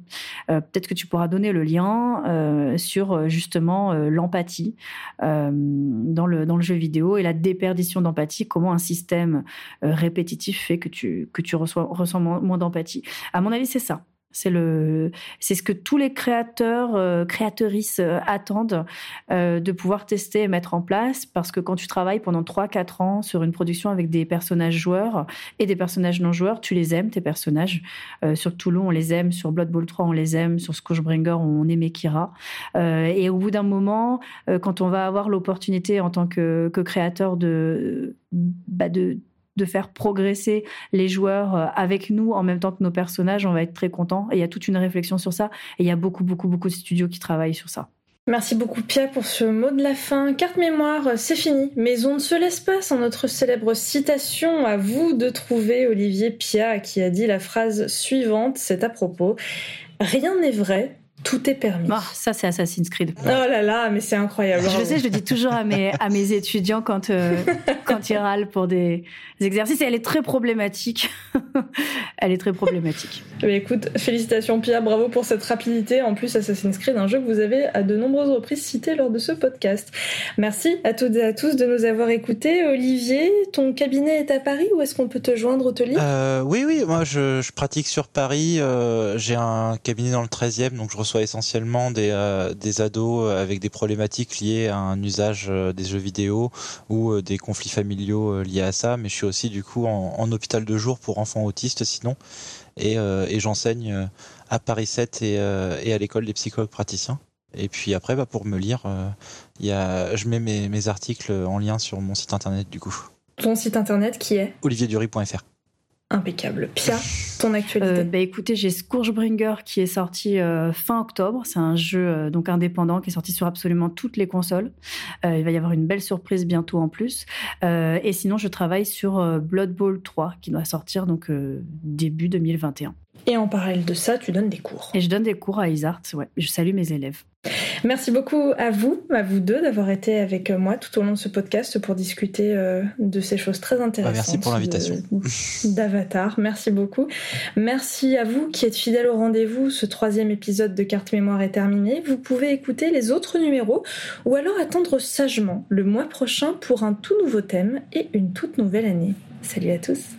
Euh, peut-être que tu pourras donner le lien euh, sur justement l'empathie dans, le, dans le jeu vidéo et la déperdition d'empathie, comment un système répétitif fait que tu, que tu reçois, ressens moins d'empathie. À mon avis, c'est ça. C'est le, c'est ce que tous les créateurs, euh, créatrices euh, attendent euh, de pouvoir tester et mettre en place, parce que quand tu travailles pendant 3-4 ans sur une production avec des personnages joueurs et des personnages non joueurs, tu les aimes tes personnages. sur Toulon, on les aime, sur Blood Bowl 3, on les aime, sur Scourgebringer, on aimait Kira. et au bout d'un moment, quand on va avoir l'opportunité en tant que, que créateur de, bah de de faire progresser les joueurs euh, avec nous en même temps que nos personnages, on va être très content. Et il y a toute une réflexion sur ça. Et il y a beaucoup, beaucoup, beaucoup de studios qui travaillent sur ça. Merci beaucoup Pia pour ce mot de la fin. Carte mémoire, c'est fini, mais on ne se laisse pas sans notre célèbre citation. À vous de trouver Olivier Pia qui a dit la phrase suivante, c'est à propos. Rien n'est vrai, tout est permis. Ah, ça, c'est Assassin's Creed. Oh là là, mais c'est incroyable. Je sais, je le dis toujours à mes, à mes étudiants quand, euh, *laughs* quand ils râlent pour des exercices. Et elle est très problématique. *laughs* elle est très problématique. Mais écoute, félicitations Pia, bravo pour cette rapidité. En plus, Assassin's Creed, un jeu que vous avez à de nombreuses reprises cité lors de ce podcast. Merci à toutes et à tous de nous avoir écoutés. Olivier, ton cabinet est à Paris ou est-ce qu'on peut te joindre au euh, Oui, oui, moi je, je pratique sur Paris. Euh, J'ai un cabinet dans le 13e, donc je soit essentiellement des, euh, des ados avec des problématiques liées à un usage euh, des jeux vidéo ou euh, des conflits familiaux liés à ça, mais je suis aussi du coup en, hôpital de jour pour enfants autistes sinon, et, et j'enseigne à Paris 7 et, et à l'école des psychologues praticiens. Et puis après, bah, pour me lire, y a, je mets mes, mes articles en lien sur mon site internet du coup. Ton site internet qui est? Olivierdury.fr. Impeccable. Pia, ton actualité euh, bah Écoutez, j'ai Scourgebringer qui est sorti euh, fin octobre. C'est un jeu euh, donc indépendant qui est sorti sur absolument toutes les consoles. il va y avoir une belle surprise bientôt en plus. et sinon, je travaille sur Blood Bowl 3 qui doit sortir donc début 2021. Et en parallèle de ça, tu donnes des cours. Et je donne des cours à Isart, ouais. Je salue mes élèves. Merci beaucoup à vous, à vous deux, d'avoir été avec moi tout au long de ce podcast pour discuter euh, de ces choses très intéressantes. Merci pour l'invitation. D'Avatar, merci beaucoup. Merci à vous qui êtes fidèles au rendez-vous. Ce troisième épisode de Carte Mémoire est terminé. Vous pouvez écouter les autres numéros ou alors attendre sagement le mois prochain pour un tout nouveau thème et une toute nouvelle année. Salut à tous.